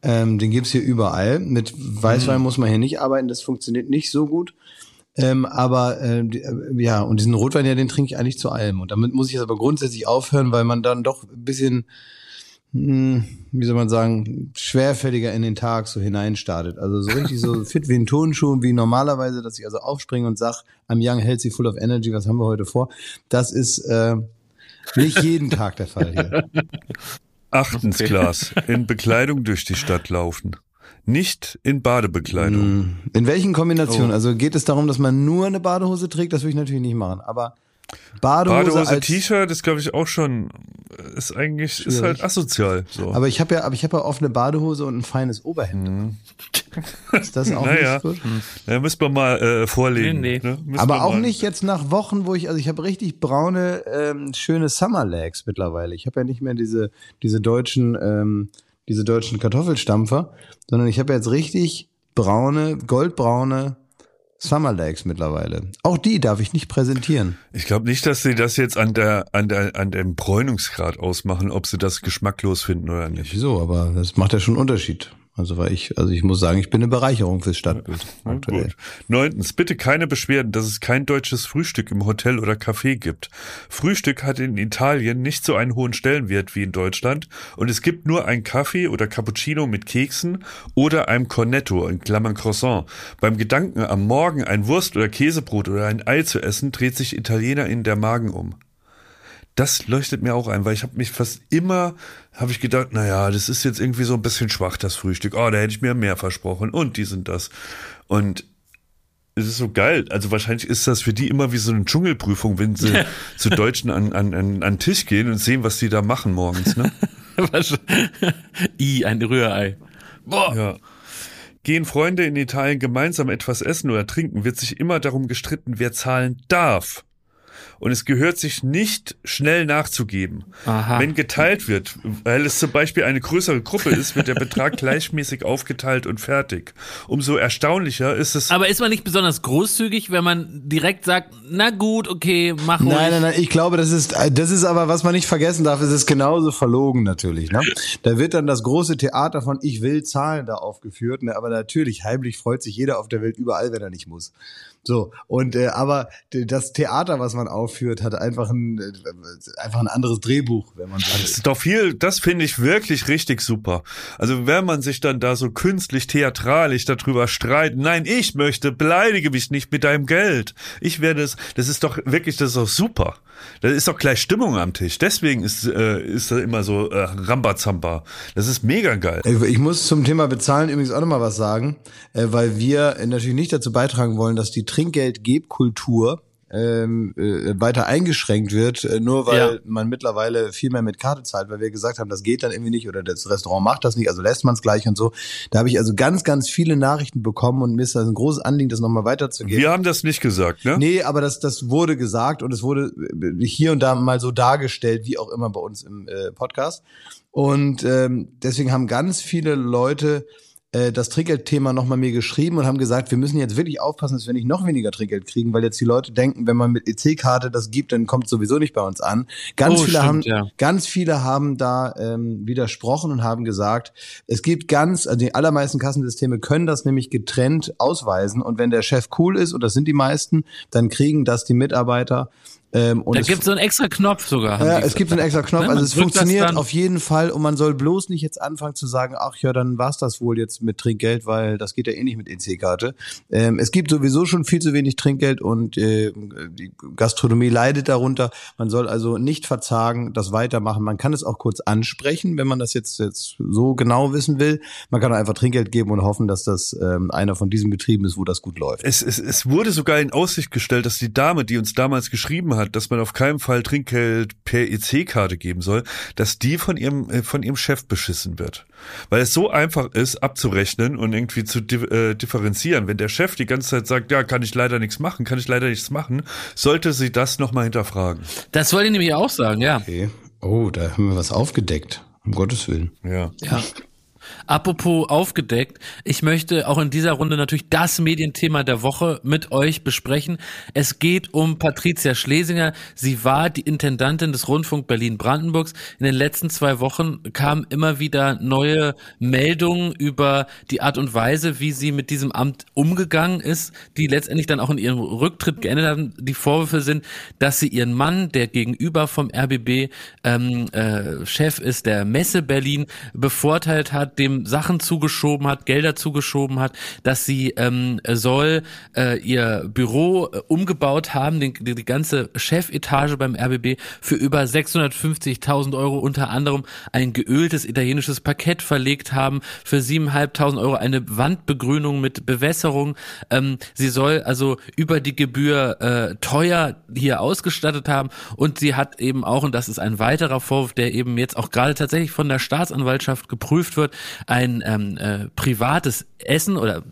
Speaker 1: Ähm, den gibt's hier überall. Mit Weißwein mhm. muss man hier nicht arbeiten, das funktioniert nicht so gut. Ähm, aber äh, ja, und diesen Rotwein, ja, den trinke ich eigentlich zu allem. Und damit muss ich jetzt aber grundsätzlich aufhören, weil man dann doch ein bisschen hm, wie soll man sagen, schwerfälliger in den Tag so hineinstartet. Also so richtig so fit wie ein Turnschuh, wie normalerweise, dass ich also aufspringe und sag, I'm young, healthy, full of energy, was haben wir heute vor? Das ist äh, nicht jeden Tag der Fall hier.
Speaker 2: Achtens
Speaker 3: Okay.
Speaker 2: Glas. In Bekleidung durch die Stadt laufen. Nicht in Badebekleidung.
Speaker 1: Mm. In welchen Kombinationen?
Speaker 3: Oh.
Speaker 1: Also geht es darum, dass man nur eine Badehose trägt? Das will ich natürlich nicht machen. Aber Badehose,
Speaker 2: Badehose, T-Shirt ist, glaube ich, auch schon, ist eigentlich, ist
Speaker 1: Schwierig.
Speaker 2: halt asozial. So.
Speaker 1: Aber ich habe ja, aber ich habe ja oft eine Badehose und ein feines Oberhemd. Ist das auch
Speaker 2: Mhm. Naja.
Speaker 1: nicht gut?
Speaker 2: Ja, müssen wir mal äh, vorlegen.
Speaker 3: Nee, nee.
Speaker 2: Ne?
Speaker 1: Aber auch
Speaker 2: mal-
Speaker 1: nicht jetzt nach Wochen, wo ich, also ich habe richtig braune, ähm, schöne Summer Legs mittlerweile. Ich habe ja nicht mehr diese, diese deutschen, ähm, diese deutschen Kartoffelstampfer, sondern ich habe jetzt richtig braune, goldbraune Summer Legs mittlerweile. Auch die darf ich nicht präsentieren.
Speaker 2: Ich glaube nicht, dass sie das jetzt an der, an der, an dem Bräunungsgrad ausmachen, ob sie das geschmacklos finden oder nicht.
Speaker 1: Wieso? Aber das macht ja schon einen Unterschied. Also weil ich, also ich muss sagen, ich bin eine Bereicherung fürs Stadtbild
Speaker 2: Na
Speaker 1: aktuell.
Speaker 2: Neuntens, bitte keine Beschwerden, dass es kein deutsches Frühstück im Hotel oder Café gibt. Frühstück hat in Italien nicht so einen hohen Stellenwert wie in Deutschland und es gibt nur ein Kaffee oder Cappuccino mit Keksen oder einem Cornetto, in Klammern Croissant. Beim Gedanken, am Morgen ein Wurst- oder Käsebrot oder ein Ei zu essen, dreht sich Italiener in der Magen um. Das leuchtet mir auch ein, weil ich habe mich fast immer, habe ich gedacht, naja, das ist jetzt irgendwie so ein bisschen schwach, das Frühstück. Oh, da hätte ich mir mehr versprochen und dies und das. Und es ist so geil. Also wahrscheinlich ist das für die immer wie so eine Dschungelprüfung, wenn sie zu Deutschen an, an, an, an den Tisch gehen und sehen, was die da machen morgens. Ne?
Speaker 3: Was- I, ein Rührei. Boah.
Speaker 2: Ja. Gehen Freunde in Italien gemeinsam etwas essen oder trinken, wird sich immer darum gestritten, wer zahlen darf. Und es gehört sich nicht schnell nachzugeben.
Speaker 3: Aha.
Speaker 2: Wenn geteilt wird, weil es zum Beispiel eine größere Gruppe ist, wird der Betrag gleichmäßig aufgeteilt und fertig. Umso erstaunlicher ist es.
Speaker 3: Aber ist man nicht besonders großzügig, wenn man direkt sagt, na gut, okay, mach ruhig.
Speaker 1: Nein, nein, nein, ich glaube, das ist, das ist aber, was man nicht vergessen darf, es ist genauso verlogen natürlich. Ne? Da wird dann das große Theater von Ich will zahlen da aufgeführt, ne? aber natürlich, heimlich freut sich jeder auf der Welt überall, wenn er nicht muss. So, und äh, aber das Theater, was man aufführt, hat einfach ein, äh, einfach ein anderes Drehbuch, wenn man so
Speaker 2: Das ist doch viel, das finde ich wirklich richtig super. Also wenn man sich dann da so künstlich theatralisch darüber streiten, nein, ich möchte, beleidige mich nicht mit deinem Geld. Ich werde es, das ist doch wirklich, das ist doch super. Da ist doch gleich Stimmung am Tisch. Deswegen ist, äh, ist da immer so äh, Rambazamba. Das ist mega geil.
Speaker 1: Äh, Ich muss zum Thema Bezahlen übrigens auch nochmal was sagen, äh, weil wir äh, natürlich nicht dazu beitragen wollen, dass die Trinkgeldgebkultur ähm, äh, weiter eingeschränkt wird, äh, nur weil
Speaker 3: Ja.
Speaker 1: man mittlerweile viel mehr mit Karte zahlt, weil wir gesagt haben, das geht dann irgendwie nicht oder das Restaurant macht das nicht, also lässt man es gleich und so. Da habe ich also ganz, ganz viele Nachrichten bekommen und mir ist das ein großes Anliegen, das nochmal weiterzugeben.
Speaker 2: Wir haben das nicht gesagt, ne?
Speaker 1: Nee, aber das, das wurde gesagt und es wurde hier und da mal so dargestellt, wie auch immer bei uns im äh, Podcast. Und ähm, deswegen haben ganz viele Leute das Trinkgeldthema nochmal mir geschrieben und haben gesagt, wir müssen jetzt wirklich aufpassen, dass wir nicht noch weniger Trinkgeld kriegen, weil jetzt die Leute denken, wenn man mit EC-Karte das gibt, dann kommt es sowieso nicht bei uns an. Ganz
Speaker 3: Oh,
Speaker 1: viele
Speaker 3: stimmt,
Speaker 1: haben,
Speaker 3: ja.
Speaker 1: ganz viele haben da ähm, widersprochen und haben gesagt, es gibt ganz, also die allermeisten Kassensysteme können das nämlich getrennt ausweisen und wenn der Chef cool ist, und das sind die meisten, dann kriegen das die Mitarbeiter. Ähm, und
Speaker 3: Da
Speaker 1: es
Speaker 3: gibt so einen extra Knopf sogar.
Speaker 1: ja, es gibt einen extra Knopf,
Speaker 3: Ne,
Speaker 1: also es funktioniert auf jeden Fall und man soll bloß nicht jetzt anfangen zu sagen, ach ja, dann war's das wohl jetzt mit Trinkgeld, weil das geht ja eh nicht mit EC-Karte. Ähm, es gibt sowieso schon viel zu wenig Trinkgeld und äh, die Gastronomie leidet darunter. Man soll also nicht verzagen, das weitermachen. Man kann es auch kurz ansprechen, wenn man das jetzt, jetzt so genau wissen will. Man kann auch einfach Trinkgeld geben und hoffen, dass das ähm, einer von diesen Betrieben ist, wo das gut läuft.
Speaker 2: Es, es, es wurde sogar in Aussicht gestellt, dass die Dame, die uns damals geschrieben hat, dass man auf keinen Fall Trinkgeld per EC-Karte geben soll, dass die von ihrem, äh, von ihrem Chef beschissen wird. Weil es so einfach ist, abzurechnen und irgendwie zu di äh, differenzieren. Wenn der Chef die ganze Zeit sagt, ja, kann ich leider nichts machen, kann ich leider nichts machen, sollte sie das nochmal hinterfragen.
Speaker 3: Das wollte ich nämlich auch sagen, ja.
Speaker 1: Okay. Oh, da haben wir was aufgedeckt. Um Gottes Willen.
Speaker 2: Ja.
Speaker 3: Ja. Apropos aufgedeckt, ich möchte auch in dieser Runde natürlich das Medienthema der Woche mit euch besprechen. Es geht um Patricia Schlesinger. Sie war die Intendantin des Rundfunk Berlin-Brandenburgs. In den letzten zwei Wochen kamen immer wieder neue Meldungen über die Art und Weise, wie sie mit diesem Amt umgegangen ist, die letztendlich dann auch in ihrem Rücktritt geendet haben. Die Vorwürfe sind, dass sie ihren Mann, der gegenüber vom RBB ähm, äh, Chef ist, der Messe Berlin, bevorteilt hat, dem Sachen zugeschoben hat, Gelder zugeschoben hat, dass sie ähm, soll äh, ihr Büro äh, umgebaut haben, den, die, die ganze Chefetage beim RBB für über 650.000 Euro unter anderem ein geöltes italienisches Parkett verlegt haben, für 7.500 Euro eine Wandbegrünung mit Bewässerung. Ähm, sie soll also über die Gebühr äh, teuer hier ausgestattet haben und sie hat eben auch, und das ist ein weiterer Vorwurf, der eben jetzt auch gerade tatsächlich von der Staatsanwaltschaft geprüft wird, ein ähm, äh, privates Essen oder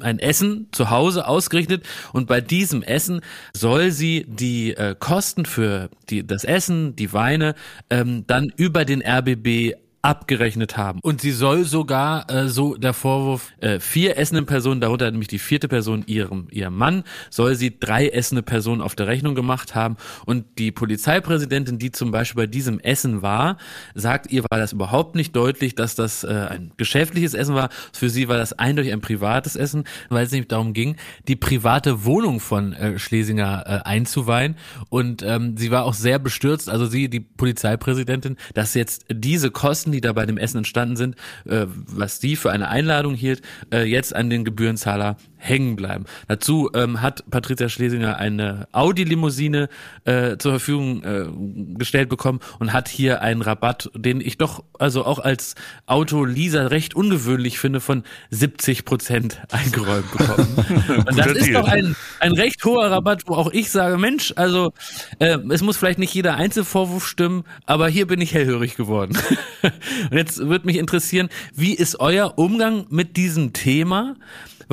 Speaker 3: ein Essen zu Hause ausgerichtet und bei diesem Essen soll sie die äh, Kosten für die, das Essen, die Weine ähm, dann über den RBB abgerechnet haben. Und sie soll sogar, äh, so der Vorwurf, äh, vier essende Personen, darunter nämlich die vierte Person ihrem, ihrem Mann, soll sie drei essende Personen auf der Rechnung gemacht haben. Und die Polizeipräsidentin, die zum Beispiel bei diesem Essen war, sagt, ihr war das überhaupt nicht deutlich, dass das äh, ein geschäftliches Essen war. Für sie war das eindeutig ein privates Essen, weil es nämlich darum ging, die private Wohnung von äh, Schlesinger äh, einzuweihen. Und ähm, sie war auch sehr bestürzt, also sie, die Polizeipräsidentin, dass jetzt diese Kosten die da bei dem Essen entstanden sind, äh, was die für eine Einladung hielt, äh, jetzt an den Gebührenzahler hängen bleiben. Dazu ähm, hat Patricia Schlesinger eine Audi-Limousine äh, zur Verfügung äh, gestellt bekommen und hat hier einen Rabatt, den ich doch also auch als Autoleaser recht ungewöhnlich finde, von 70 Prozent eingeräumt bekommen. und das ist doch ein, ein recht hoher Rabatt, wo auch ich sage, Mensch, also äh, es muss vielleicht nicht jeder Einzelvorwurf stimmen, aber hier bin ich hellhörig geworden. und jetzt würde mich interessieren, wie ist euer Umgang mit diesem Thema?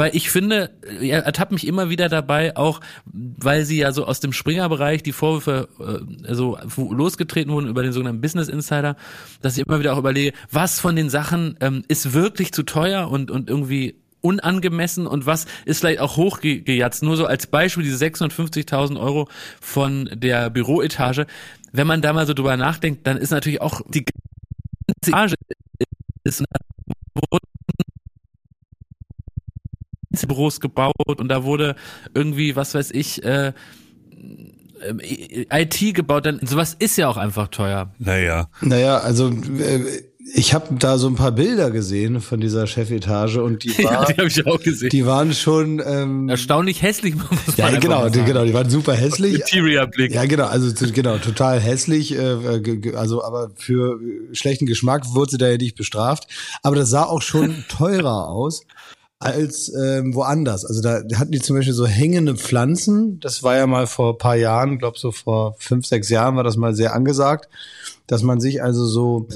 Speaker 3: Weil ich finde, er ertappt mich immer wieder dabei, auch weil sie ja so aus dem Springer-Bereich die Vorwürfe äh, so losgetreten wurden über den sogenannten Business Insider, dass ich immer wieder auch überlege, was von den Sachen ähm, ist wirklich zu teuer und, und irgendwie unangemessen und was ist vielleicht auch hochgejatzt. Nur so als Beispiel diese 650.000 Euro von der Büroetage. Wenn man da mal so drüber nachdenkt, dann ist natürlich auch die ganze Etage ist Büros gebaut und da wurde irgendwie, was weiß ich, äh, IT gebaut, dann sowas ist ja auch einfach teuer.
Speaker 2: Naja.
Speaker 1: Naja, also äh, ich habe da so ein paar Bilder gesehen von dieser Chefetage und die, war,
Speaker 3: ja, die, hab ich auch gesehen.
Speaker 1: die waren schon ähm,
Speaker 3: erstaunlich hässlich.
Speaker 1: Muss ja, genau, die, genau, die waren super hässlich.
Speaker 3: Interior-Blick.
Speaker 1: Ja, genau, also genau, total hässlich. Äh, also, aber für schlechten Geschmack wurde sie da ja nicht bestraft. Aber das sah auch schon teurer aus als ähm, woanders. Also da hatten die zum Beispiel so hängende Pflanzen. Das war ja mal vor paar Jahren, glaube so vor fünf, sechs Jahren war das mal sehr angesagt, dass man sich also so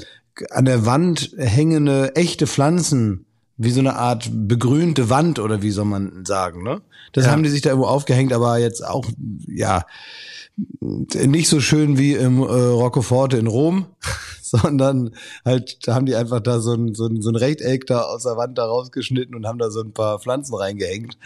Speaker 1: an der Wand hängende echte Pflanzen wie so eine Art begrünte Wand oder wie soll man sagen, ne? Das ja. haben die sich da irgendwo aufgehängt, aber jetzt auch ja nicht so schön wie im äh, Roccoforte in Rom, sondern halt, haben die einfach da so ein, so, ein, so ein Rechteck da aus der Wand da rausgeschnitten und haben da so ein paar Pflanzen reingehängt.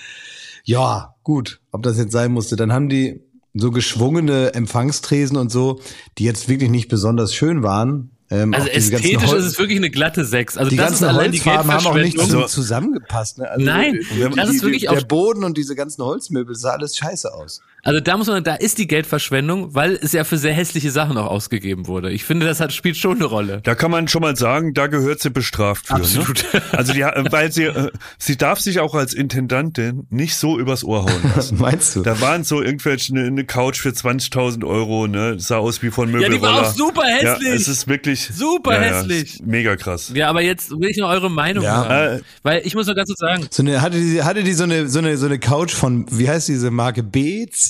Speaker 1: Ja, gut, ob das jetzt sein musste. Dann haben die so geschwungene Empfangstresen und so, die jetzt wirklich nicht besonders schön waren,
Speaker 3: ähm, also ästhetisch ist es wirklich eine glatte Sechs. Also
Speaker 1: die
Speaker 3: das
Speaker 1: ganzen
Speaker 3: ist
Speaker 1: allein Holzfarben haben auch nicht so zusammengepasst. Ne? Also
Speaker 3: Nein,
Speaker 1: die, das ist wirklich auch der Boden und diese ganzen Holzmöbel sah alles scheiße aus.
Speaker 3: Also da muss man, da ist die Geldverschwendung, weil es ja für sehr hässliche Sachen auch ausgegeben wurde. Ich finde, das hat, spielt schon eine Rolle.
Speaker 2: Da kann man schon mal sagen, da gehört sie bestraft für. Ne?
Speaker 3: Absolut.
Speaker 2: Ne? Also die, weil sie, äh, sie darf sich auch als Intendantin nicht so übers Ohr hauen lassen.
Speaker 1: Meinst du?
Speaker 2: Da waren so irgendwelche eine, eine Couch für 20.000 Euro, ne, sah aus wie von Möbelroller.
Speaker 3: Ja, die war auch super hässlich.
Speaker 2: Ja, es ist wirklich
Speaker 3: super
Speaker 2: ja,
Speaker 3: hässlich.
Speaker 2: Ja, mega krass.
Speaker 3: Ja, aber jetzt will ich noch eure Meinung ja. haben, äh, weil ich muss nur ganz kurz sagen.
Speaker 1: So eine, hatte die, hatte die so eine, so eine, so eine Couch von, wie heißt diese Marke Beats?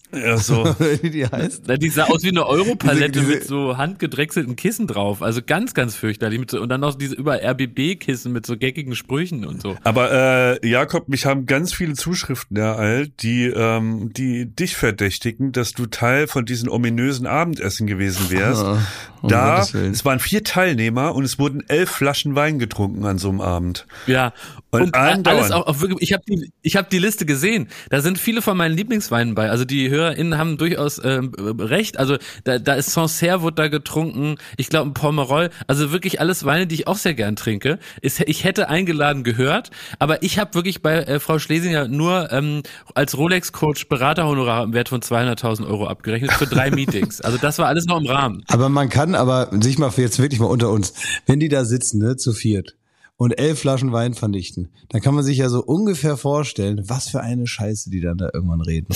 Speaker 2: Ja, so.
Speaker 1: wie die heißt.
Speaker 3: Die sah aus wie eine Europalette diese, diese, mit so handgedrechselten Kissen drauf. Also ganz, ganz fürchterlich. Mit so, und dann noch diese über RBB-Kissen mit so geckigen Sprüchen und so.
Speaker 2: Aber äh, Jakob, mich haben ganz viele Zuschriften ereilt, die, ähm, die dich verdächtigen, dass du Teil von diesen ominösen Abendessen gewesen wärst. Ah, um da, es waren vier Teilnehmer und es wurden elf Flaschen Wein getrunken an so einem Abend.
Speaker 3: Ja. Und, und alles auch, auch wirklich, ich habe die, ich habe die Liste gesehen. Da sind viele von meinen Lieblingsweinen bei. Also die HörerInnen haben durchaus äh, recht. Also da, da ist Sancerre wird da getrunken. Ich glaube ein Pomerol. Also wirklich alles Weine, die ich auch sehr gern trinke. Ist, ich hätte eingeladen gehört, aber ich habe wirklich bei äh, Frau Schlesinger nur ähm, als Rolex-Coach Beraterhonorar im Wert von 200.000 Euro abgerechnet für drei Meetings. Also das war alles noch im Rahmen.
Speaker 1: Aber man kann aber sich mal jetzt wirklich mal unter uns, wenn die da sitzen, ne, zu viert und elf Flaschen Wein vernichten, dann kann man sich ja so ungefähr vorstellen, was für eine Scheiße die dann da irgendwann reden.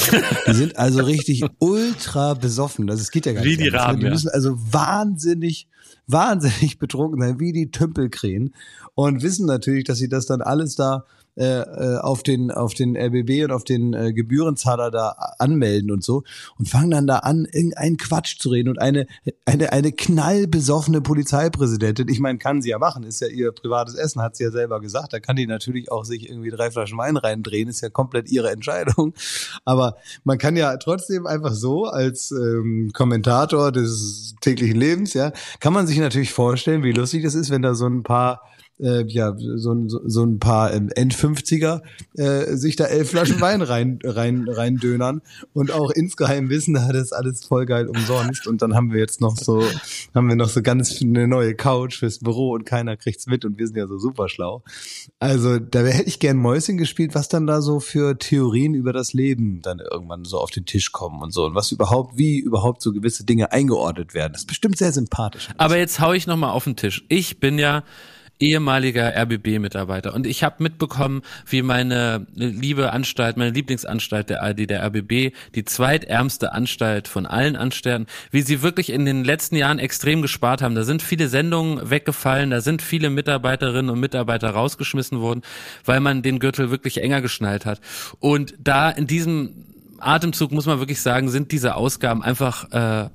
Speaker 1: Die sind also richtig ultra besoffen. Das, das geht ja gar
Speaker 3: Wie
Speaker 1: nicht.
Speaker 3: die
Speaker 1: anders.
Speaker 3: Raben,
Speaker 1: die
Speaker 3: ja.
Speaker 1: müssen also wahnsinnig, wahnsinnig betrunken sein, wie die Tümpelkrähen und wissen natürlich, dass sie das dann alles da äh, äh, auf den auf den RBB und auf den äh, Gebührenzahler da anmelden und so und fangen dann da an irgendeinen Quatsch zu reden und eine eine eine knallbesoffene Polizeipräsidentin ich meine kann sie ja machen ist ja ihr privates Essen hat sie ja selber gesagt da kann die natürlich auch sich irgendwie drei Flaschen Wein reindrehen ist ja komplett ihre Entscheidung. Aber man kann ja trotzdem einfach so als ähm, Kommentator des täglichen Lebens ja kann man sich natürlich vorstellen wie lustig das ist wenn da so ein paar äh, ja, so, ein- so, so ein paar ähm, End-50er äh, sich da elf Flaschen Wein rein, rein, rein dönern und auch insgeheim wissen, da das ist alles voll geil umsonst und dann haben wir jetzt noch so, haben wir noch so ganz eine neue Couch fürs Büro und keiner kriegt's mit und wir sind ja so super schlau. Also da hätte ich gern Mäuschen gespielt, was dann da so für Theorien über das Leben dann irgendwann so auf den Tisch kommen und so und was überhaupt, wie überhaupt so gewisse Dinge eingeordnet werden. Das ist bestimmt sehr sympathisch.
Speaker 3: Aber jetzt hau ich noch mal auf den Tisch. Ich bin ja ehemaliger RBB-Mitarbeiter und ich habe mitbekommen, wie meine liebe Anstalt, meine Lieblingsanstalt der ARD, der RBB, die zweitärmste Anstalt von allen Anstalten, wie sie wirklich in den letzten Jahren extrem gespart haben. Da sind viele Sendungen weggefallen, da sind viele Mitarbeiterinnen und Mitarbeiter rausgeschmissen worden, weil man den Gürtel wirklich enger geschnallt hat. Und da in diesem Atemzug muss man wirklich sagen, sind diese Ausgaben einfach äh, äh,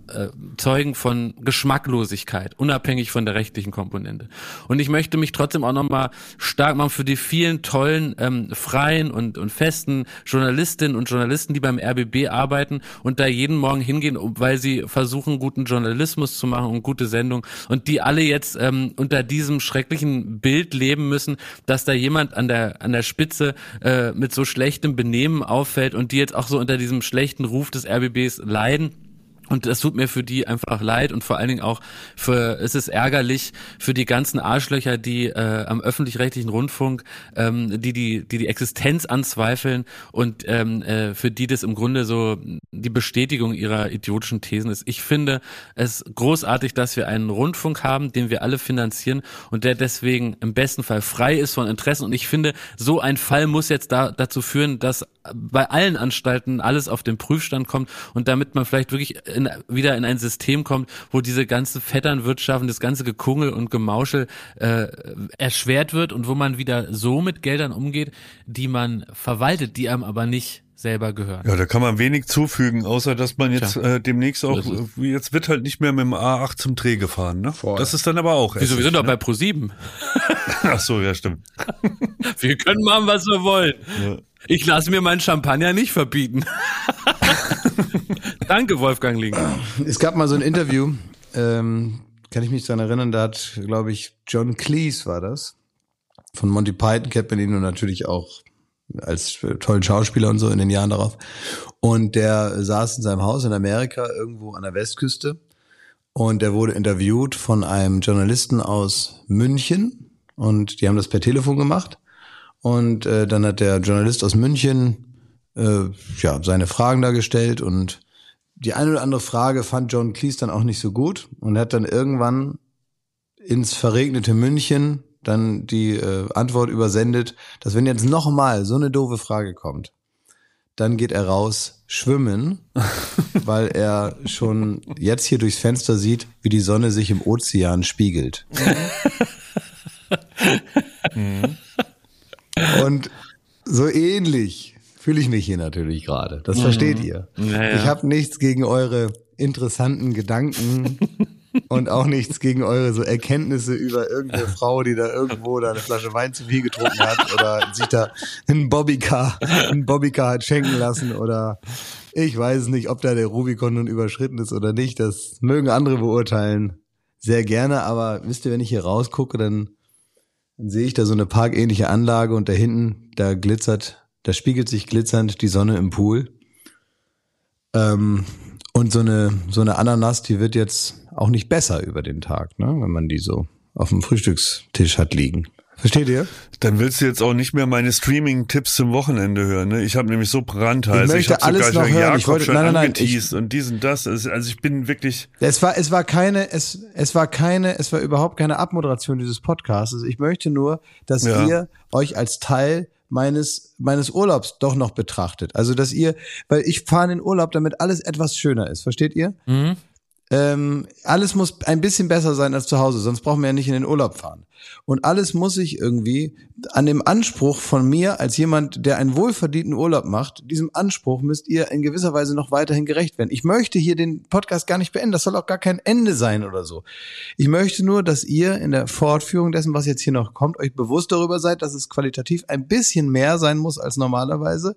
Speaker 3: Zeugen von Geschmacklosigkeit, unabhängig von der rechtlichen Komponente. Und ich möchte mich trotzdem auch nochmal stark machen für die vielen tollen ähm, freien und, und festen Journalistinnen und Journalisten, die beim RBB arbeiten und da jeden Morgen hingehen, weil sie versuchen, guten Journalismus zu machen und gute Sendung und die alle jetzt ähm, unter diesem schrecklichen Bild leben müssen, dass da jemand an der an der Spitze äh, mit so schlechtem Benehmen auffällt und die jetzt auch so unter diesem schlechten Ruf des RBBs leiden. Und das tut mir für die einfach leid und vor allen Dingen auch für, es ist ärgerlich für die ganzen Arschlöcher, die äh, am öffentlich-rechtlichen Rundfunk, ähm, die, die, die die Existenz anzweifeln und ähm, äh, für die das im Grunde so die Bestätigung ihrer idiotischen Thesen ist. Ich finde es großartig, dass wir einen Rundfunk haben, den wir alle finanzieren und der deswegen im besten Fall frei ist von Interessen. Und ich finde, so ein Fall muss jetzt da, dazu führen, dass bei allen Anstalten alles auf den Prüfstand kommt und damit man vielleicht wirklich in, wieder in ein System kommt, wo diese ganze Vetternwirtschaft, und das ganze Gekungel und Gemauschel äh, erschwert wird und wo man wieder so mit Geldern umgeht, die man verwaltet, die einem aber nicht selber gehören.
Speaker 2: Ja, da kann man wenig zufügen, außer dass man jetzt
Speaker 3: Tja.
Speaker 2: äh, demnächst auch,
Speaker 3: So ist
Speaker 2: äh, jetzt wird halt nicht mehr mit dem A8 zum Dreh gefahren, ne?
Speaker 1: Voll.
Speaker 2: Das ist dann aber auch
Speaker 3: Wieso, wir sind doch
Speaker 2: ne?
Speaker 3: bei Pro7.
Speaker 2: Ach so, ja, stimmt.
Speaker 3: Wir können machen, was wir wollen.
Speaker 2: Ja.
Speaker 3: Ich lasse mir meinen Champagner nicht verbieten. Danke, Wolfgang Link.
Speaker 1: Es gab mal so ein Interview, ähm, kann ich mich daran erinnern, da hat, glaube ich, John Cleese war das. Von Monty Python kennt man ihn und natürlich auch als tollen Schauspieler und so in den Jahren darauf. Und der saß in seinem Haus in Amerika irgendwo an der Westküste und der wurde interviewt von einem Journalisten aus München und die haben das per Telefon gemacht. Und äh, dann hat der Journalist aus München äh, ja seine Fragen da gestellt und die eine oder andere Frage fand John Cleese dann auch nicht so gut und hat dann irgendwann ins verregnete München dann die äh, Antwort übersendet, dass wenn jetzt noch mal so eine doofe Frage kommt, dann geht er raus schwimmen, weil er schon jetzt hier durchs Fenster sieht, wie die Sonne sich im Ozean spiegelt. Und so ähnlich fühle ich mich hier natürlich gerade. Das versteht ihr.
Speaker 3: Ja, ja.
Speaker 1: Ich habe nichts gegen eure interessanten Gedanken und auch nichts gegen eure so Erkenntnisse über irgendeine Frau, die da irgendwo da eine Flasche Wein zu viel getrunken hat oder sich da einen Bobbycar, einen Bobbycar hat schenken lassen oder ich weiß nicht, ob da der Rubikon nun überschritten ist oder nicht. Das mögen andere beurteilen. Sehr gerne, aber wisst ihr, wenn ich hier rausgucke, dann, dann sehe ich da so eine parkähnliche Anlage und da hinten, da glitzert, da spiegelt sich glitzernd die Sonne im Pool. Ähm, und so eine, so eine Ananas, die wird jetzt auch nicht besser über den Tag, ne? wenn man die so auf dem Frühstückstisch hat liegen. Versteht ihr?
Speaker 2: Dann willst du jetzt auch nicht mehr meine Streaming-Tipps zum Wochenende hören. Ne? Ich habe nämlich so brandheiß.
Speaker 1: Ich möchte
Speaker 2: hab
Speaker 1: alles
Speaker 2: sogar
Speaker 1: noch hören.
Speaker 2: Jakob
Speaker 1: Ich wollte-
Speaker 2: schon
Speaker 1: nein, nein, nein,
Speaker 2: angeteased und dies und das. Also also ich bin wirklich.
Speaker 1: Es war, es war keine, es, es war keine, es war überhaupt keine Abmoderation dieses Podcasts. Ich möchte nur, dass
Speaker 2: Ja.
Speaker 1: ihr euch als Teil meines, meines Urlaubs doch noch betrachtet. Also, dass ihr, weil ich fahre in den Urlaub, damit alles etwas schöner ist. Versteht ihr?
Speaker 3: Mhm.
Speaker 1: Ähm, alles muss ein bisschen besser sein als zu Hause, sonst brauchen wir ja nicht in den Urlaub fahren. Und alles muss sich irgendwie an dem Anspruch von mir als jemand, der einen wohlverdienten Urlaub macht, diesem Anspruch müsst ihr in gewisser Weise noch weiterhin gerecht werden. Ich möchte hier den Podcast gar nicht beenden, das soll auch gar kein Ende sein oder so. Ich möchte nur, dass ihr in der Fortführung dessen, was jetzt hier noch kommt, euch bewusst darüber seid, dass es qualitativ ein bisschen mehr sein muss als normalerweise,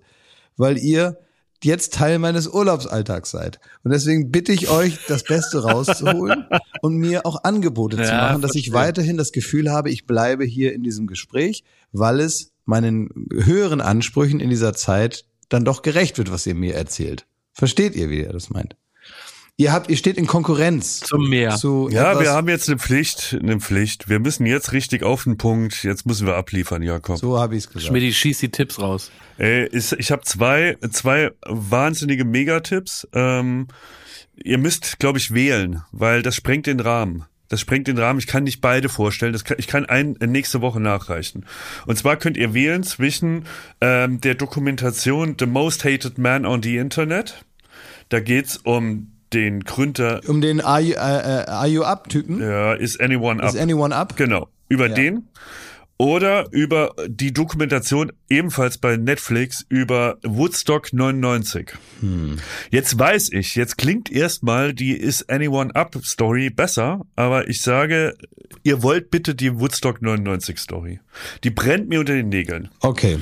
Speaker 1: weil ihr jetzt Teil meines Urlaubsalltags seid. Und deswegen bitte ich euch, das Beste rauszuholen und mir auch Angebote zu
Speaker 3: Ja,
Speaker 1: machen, dass ich weiterhin das Gefühl habe, ich bleibe hier in diesem Gespräch, weil es meinen höheren Ansprüchen in dieser Zeit dann doch gerecht wird, was ihr mir erzählt. Versteht ihr, wie ihr das meint? Ihr habt, ihr steht in Konkurrenz
Speaker 3: Zum Meer.
Speaker 1: zu
Speaker 2: Ja, wir haben jetzt eine Pflicht, eine Pflicht. Wir müssen jetzt richtig auf den Punkt. Jetzt müssen wir abliefern, Jakob.
Speaker 1: so habe ich es gesagt.
Speaker 3: Schmidti, schieß die Tipps raus.
Speaker 2: Ey, ich ich habe zwei, zwei wahnsinnige Megatipps. Ähm, ihr müsst, glaube ich, wählen, weil das sprengt den Rahmen. Das sprengt den Rahmen. Ich kann nicht beide vorstellen. Das kann, ich kann einen nächste Woche nachreichen. Und zwar könnt ihr wählen zwischen ähm, der Dokumentation The Most Hated Man on the Internet. Da geht's um den Gründer,
Speaker 1: Um den Are You, Are you Up-Typen?
Speaker 2: ja, Is Anyone Up?
Speaker 1: Ist anyone up?
Speaker 2: Genau, über
Speaker 1: Ja.
Speaker 2: den. Oder über die Dokumentation ebenfalls bei Netflix über Woodstock 99. Jetzt weiß ich, jetzt klingt erstmal die Is Anyone Up Story besser, aber ich sage, ihr wollt bitte die Woodstock 99 Story. Die brennt mir unter den Nägeln.
Speaker 1: Okay,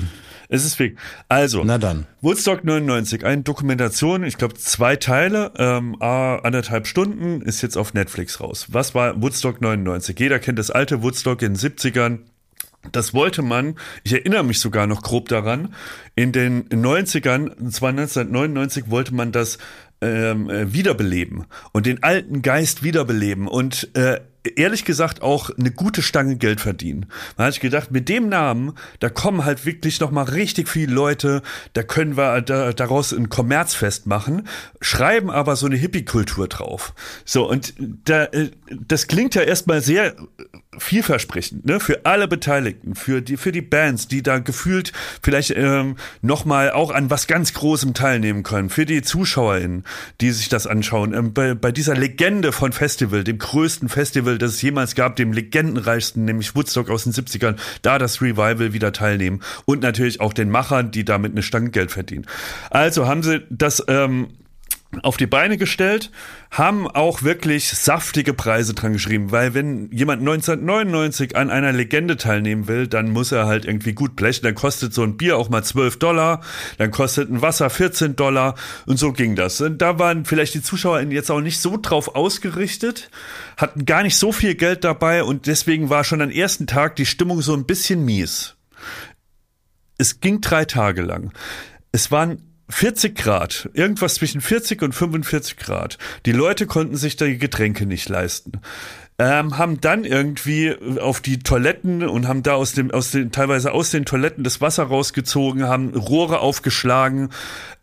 Speaker 2: Es ist weg. Also,
Speaker 1: na dann.
Speaker 2: Woodstock 99, eine Dokumentation, ich glaube zwei Teile, ähm, anderthalb Stunden, ist jetzt auf Netflix raus. Was war Woodstock 99? Jeder kennt das alte Woodstock in den 70ern. Das wollte man, ich erinnere mich sogar noch grob daran, in den 90ern, und zwar 1999, wollte man das ähm, äh, wiederbeleben und den alten Geist wiederbeleben und äh, ehrlich gesagt auch eine gute Stange Geld verdienen. Man hat sich gedacht, mit dem Namen, da kommen halt wirklich noch mal richtig viele Leute, da können wir da, daraus ein Kommerzfest machen, schreiben aber so eine Hippie-Kultur drauf. So, und da, äh, das klingt ja erstmal sehr vielversprechend, ne, für alle Beteiligten, für die, für die Bands, die da gefühlt vielleicht ähm, nochmal auch an was ganz Großem teilnehmen können, für die ZuschauerInnen, die sich das anschauen, ähm, bei, bei dieser Legende von Festival, dem größten Festival, das es jemals gab, dem legendenreichsten, nämlich Woodstock aus den 70ern, da das Revival wieder teilnehmen und natürlich auch den Machern, die damit eine Stange Geld verdienen. Also haben sie das ähm, auf die Beine gestellt, haben auch wirklich saftige Preise dran geschrieben, weil wenn jemand 1999 an einer Legende teilnehmen will, dann muss er halt irgendwie gut blechen, dann kostet so ein Bier auch mal 12 Dollar, dann kostet ein Wasser 14 Dollar und so ging das. Und da waren vielleicht die Zuschauer jetzt auch nicht so drauf ausgerichtet, hatten gar nicht so viel Geld dabei und deswegen war schon am ersten Tag die Stimmung so ein bisschen mies. Es ging drei Tage lang. Es waren 40 Grad, irgendwas zwischen 40 und 45 Grad. Die Leute konnten sich die Getränke nicht leisten. Ähm, haben dann irgendwie auf die Toiletten und haben da aus dem, aus den, teilweise aus den Toiletten das Wasser rausgezogen, haben Rohre aufgeschlagen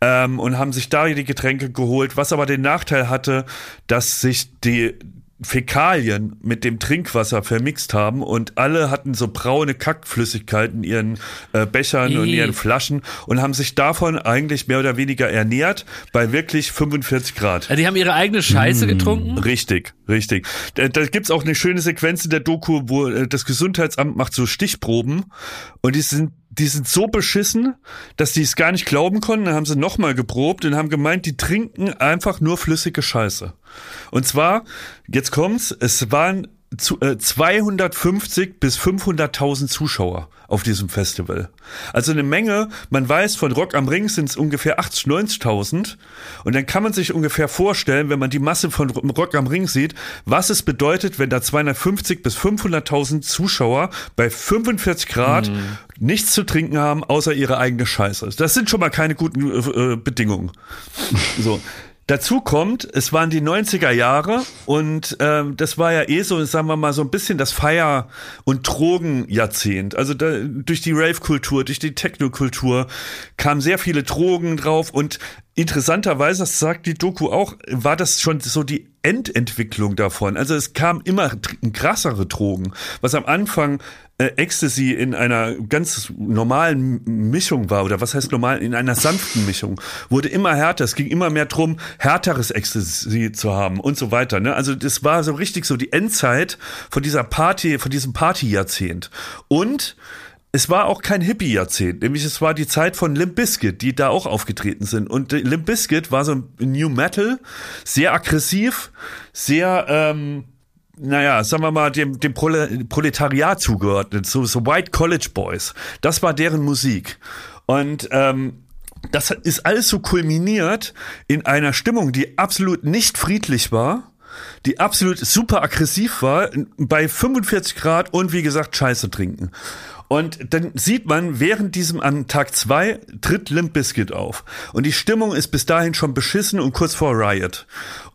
Speaker 2: ähm, und haben sich da die Getränke geholt, was aber den Nachteil hatte, dass sich die Fäkalien mit dem Trinkwasser vermixt haben und alle hatten so braune Kackflüssigkeit in ihren äh, Bechern und
Speaker 3: Ih.
Speaker 2: ihren Flaschen und haben sich davon eigentlich mehr oder weniger ernährt bei wirklich 45 Grad.
Speaker 3: Ja, die haben ihre eigene Scheiße getrunken.
Speaker 2: Richtig, richtig. Da, da gibt's auch eine schöne Sequenz in der Doku, wo äh, das Gesundheitsamt macht so Stichproben und die sind die sind so beschissen, dass die es gar nicht glauben konnten. Dann haben sie nochmal geprobt und haben gemeint, die trinken einfach nur flüssige Scheiße. Und zwar, jetzt kommt's, es waren zu, äh, 250 bis 500.000 Zuschauer auf diesem Festival. Also eine Menge. Man weiß, von Rock am Ring sind es ungefähr 80, 90.000. Und dann kann man sich ungefähr vorstellen, wenn man die Masse von Rock am Ring sieht, was es bedeutet, wenn da 250 bis 500.000 Zuschauer bei 45 Grad nichts zu trinken haben, außer ihre eigene Scheiße. Das sind schon mal keine guten äh, Bedingungen. So. Dazu kommt, es waren die 90er Jahre und ähm, das war ja eh so, sagen wir mal, so ein bisschen das Feier- und Drogenjahrzehnt. Also da, durch die Rave-Kultur, durch die Techno-Kultur kamen sehr viele Drogen drauf und interessanterweise, das sagt die Doku auch, war das schon so die Endentwicklung davon. Also es kam immer krassere Drogen, was am Anfang äh, Ecstasy in einer ganz normalen Mischung war, oder was heißt normal, in einer sanften Mischung, wurde immer härter. Es ging immer mehr drum, härteres Ecstasy zu haben und so weiter. Ne? Also das war so richtig so die Endzeit von dieser Party, von diesem Partyjahrzehnt. Und es war auch kein Hippie-Jahrzehnt, nämlich es war die Zeit von Limp Bizkit, die da auch aufgetreten sind. Und Limp Bizkit war so ein New Metal, sehr aggressiv, sehr, ähm, naja, sagen wir mal, dem, dem Proletariat zugeordnet, so, so White College Boys. Das war deren Musik. Und ähm, das ist alles so kulminiert in einer Stimmung, die absolut nicht friedlich war, die absolut super aggressiv war, bei 45 Grad und wie gesagt Scheiße trinken. Und dann sieht man, während diesem an Tag zwei tritt Limp Bizkit auf. Und die Stimmung ist bis dahin schon beschissen und kurz vor Riot.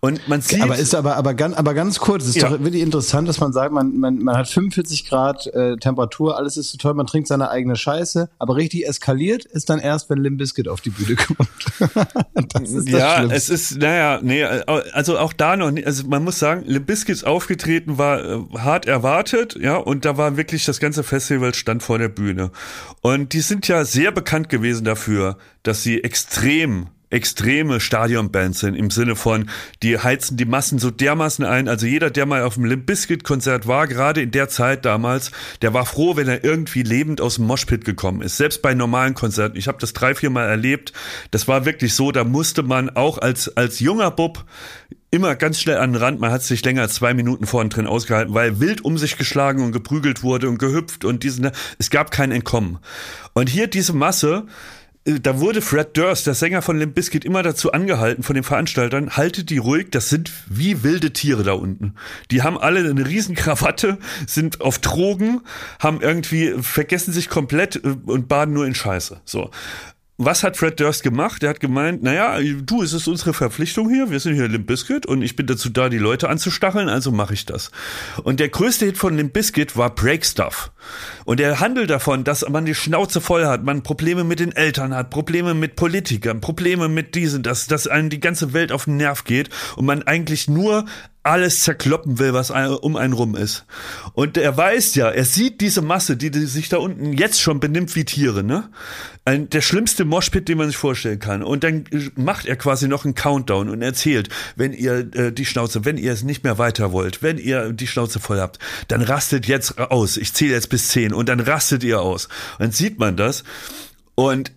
Speaker 2: Und man sieht.
Speaker 1: Aber ist aber, aber ganz, aber ganz kurz, es ist ja. doch wirklich interessant, dass man sagt, man, man, man hat 45 Grad äh, Temperatur, alles ist so toll, man trinkt seine eigene Scheiße, aber richtig eskaliert ist dann erst, wenn Limp Bizkit auf die Bühne kommt.
Speaker 2: das ist das ja, es ist, naja, nee, also auch da noch nicht, also man muss sagen, Limp Bizkits aufgetreten war äh, hart erwartet, ja, und da war wirklich das ganze Festival stand vor der Bühne. Und die sind ja sehr bekannt gewesen dafür, dass sie extrem extreme Stadionbands sind im Sinne von, die heizen die Massen so dermaßen ein. Also jeder, der mal auf dem Limp Bizkit Konzert war, gerade in der Zeit damals, der war froh, wenn er irgendwie lebend aus dem Moshpit gekommen ist. Selbst bei normalen Konzerten. Ich habe das drei, vier Mal erlebt. Das war wirklich so, da musste man auch als, als junger Bub immer ganz schnell an den Rand. Man hat sich länger als zwei Minuten vorn drin ausgehalten, weil wild um sich geschlagen und geprügelt wurde und gehüpft und diesen, es gab kein Entkommen. Und hier diese Masse, äh, da wurde Fred Durst, der Sänger von Limp Bizkit, immer dazu angehalten von den Veranstaltern, haltet die ruhig, das sind wie wilde Tiere da unten. Die haben alle eine riesen Krawatte, sind auf Drogen, haben irgendwie, vergessen sich komplett äh, und baden nur in Scheiße. So was hat Fred Durst gemacht? Er hat gemeint, naja, du, es ist unsere Verpflichtung hier, wir sind hier Limp Bizkit und ich bin dazu da, die Leute anzustacheln, also mache ich das. Und der größte Hit von Limp Bizkit war Break Stuff. Und er handelt davon, dass man die Schnauze voll hat, man Probleme mit den Eltern hat, Probleme mit Politikern, Probleme mit diesen, dass, dass einem die ganze Welt auf den Nerv geht und man eigentlich nur alles zerkloppen will, was um einen rum ist. Und er weiß ja, er sieht diese Masse, die, sich da unten jetzt schon benimmt wie Tiere, ne? Ein, der schlimmste Moshpit, den man sich vorstellen kann. Und dann macht er quasi noch einen Countdown und erzählt, wenn ihr äh, die Schnauze, wenn ihr es nicht mehr weiter wollt, wenn ihr die Schnauze voll habt, dann rastet jetzt aus. Ich zähle jetzt bis zehn und dann rastet ihr aus. Und dann sieht man das. Und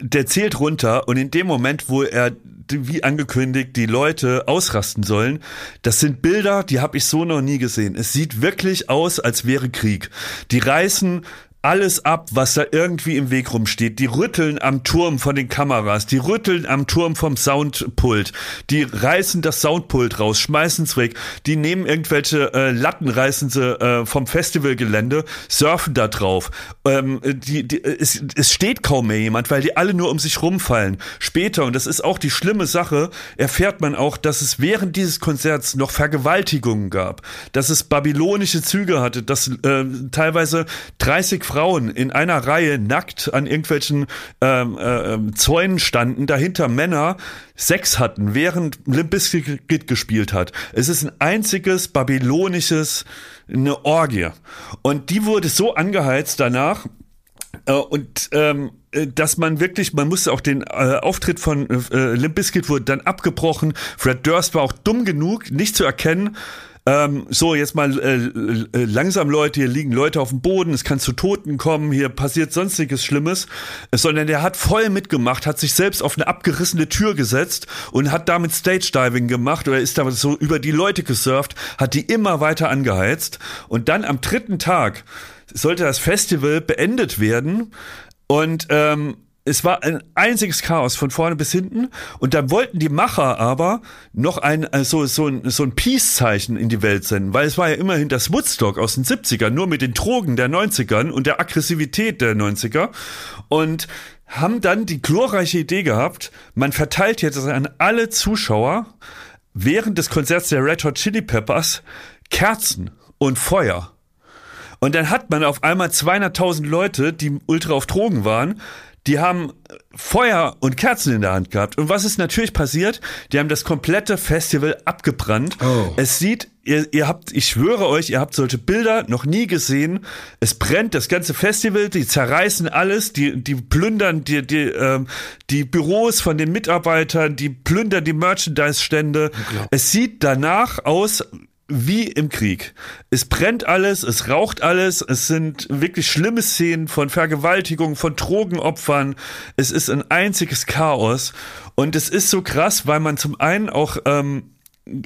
Speaker 2: der zählt runter und in dem Moment, wo er wie angekündigt die Leute ausrasten sollen, das sind Bilder, die habe ich so noch nie gesehen. Es sieht wirklich aus, als wäre Krieg. Die reißen alles ab, was da irgendwie im Weg rumsteht. Die rütteln am Turm von den Kameras, die rütteln am Turm vom Soundpult, die reißen das Soundpult raus, schmeißen es weg, die nehmen irgendwelche äh, Latten, reißen sie äh, vom Festivalgelände, surfen da drauf. Ähm, die, die, es, es steht kaum mehr jemand, weil die alle nur um sich rumfallen. Später, und das ist auch die schlimme Sache, erfährt man auch, dass es während dieses Konzerts noch Vergewaltigungen gab, dass es babylonische Züge hatte, dass äh, teilweise 30 Frauen Frauen in einer Reihe nackt an irgendwelchen ähm, äh, ähm, Zäunen standen, dahinter Männer Sex hatten, während Limp Bizkit gespielt hat. Es ist ein einziges babylonisches, eine Orgie. Und die wurde so angeheizt danach, äh, und ähm, äh, dass man wirklich, man musste auch den äh, Auftritt von äh, Limp Bizkit wurde dann abgebrochen. Fred Durst war auch dumm genug, nicht zu erkennen, ähm, so jetzt mal äh, äh, langsam Leute, hier liegen Leute auf dem Boden, es kann zu Toten kommen, hier passiert sonstiges Schlimmes, sondern der hat voll mitgemacht, hat sich selbst auf eine abgerissene Tür gesetzt und hat damit Stage Diving gemacht oder ist da so über die Leute gesurft, hat die immer weiter angeheizt. Und dann am dritten Tag sollte das Festival beendet werden. Und ähm, es war ein einziges Chaos von vorne bis hinten. Und da wollten die Macher aber noch ein äh, so so ein, so ein Peace-Zeichen in die Welt senden, weil es war ja immerhin das Woodstock aus den 70ern, nur mit den Drogen der 90ern und der Aggressivität der 90er und haben dann die glorreiche Idee gehabt, man verteilt jetzt an alle Zuschauer während des Konzerts der Red Hot Chili Peppers Kerzen und Feuer. Und dann hat man auf einmal 200.000 Leute, die ultra auf Drogen waren, die haben Feuer und Kerzen in der Hand gehabt. Und was ist natürlich passiert? Die haben das komplette Festival abgebrannt.
Speaker 1: Oh.
Speaker 2: Es sieht, ihr, ihr habt, ich schwöre euch, ihr habt solche Bilder noch nie gesehen. Es brennt das ganze Festival, die zerreißen alles, die, die plündern die, die, ähm, die Büros von den Mitarbeitern, die plündern die Merchandise-Stände. Es sieht danach aus, wie im Krieg. Es brennt alles, es raucht alles, es sind wirklich schlimme Szenen von Vergewaltigung, von Drogenopfern. Es ist ein einziges Chaos. Und es ist so krass, weil man zum einen auch ähm,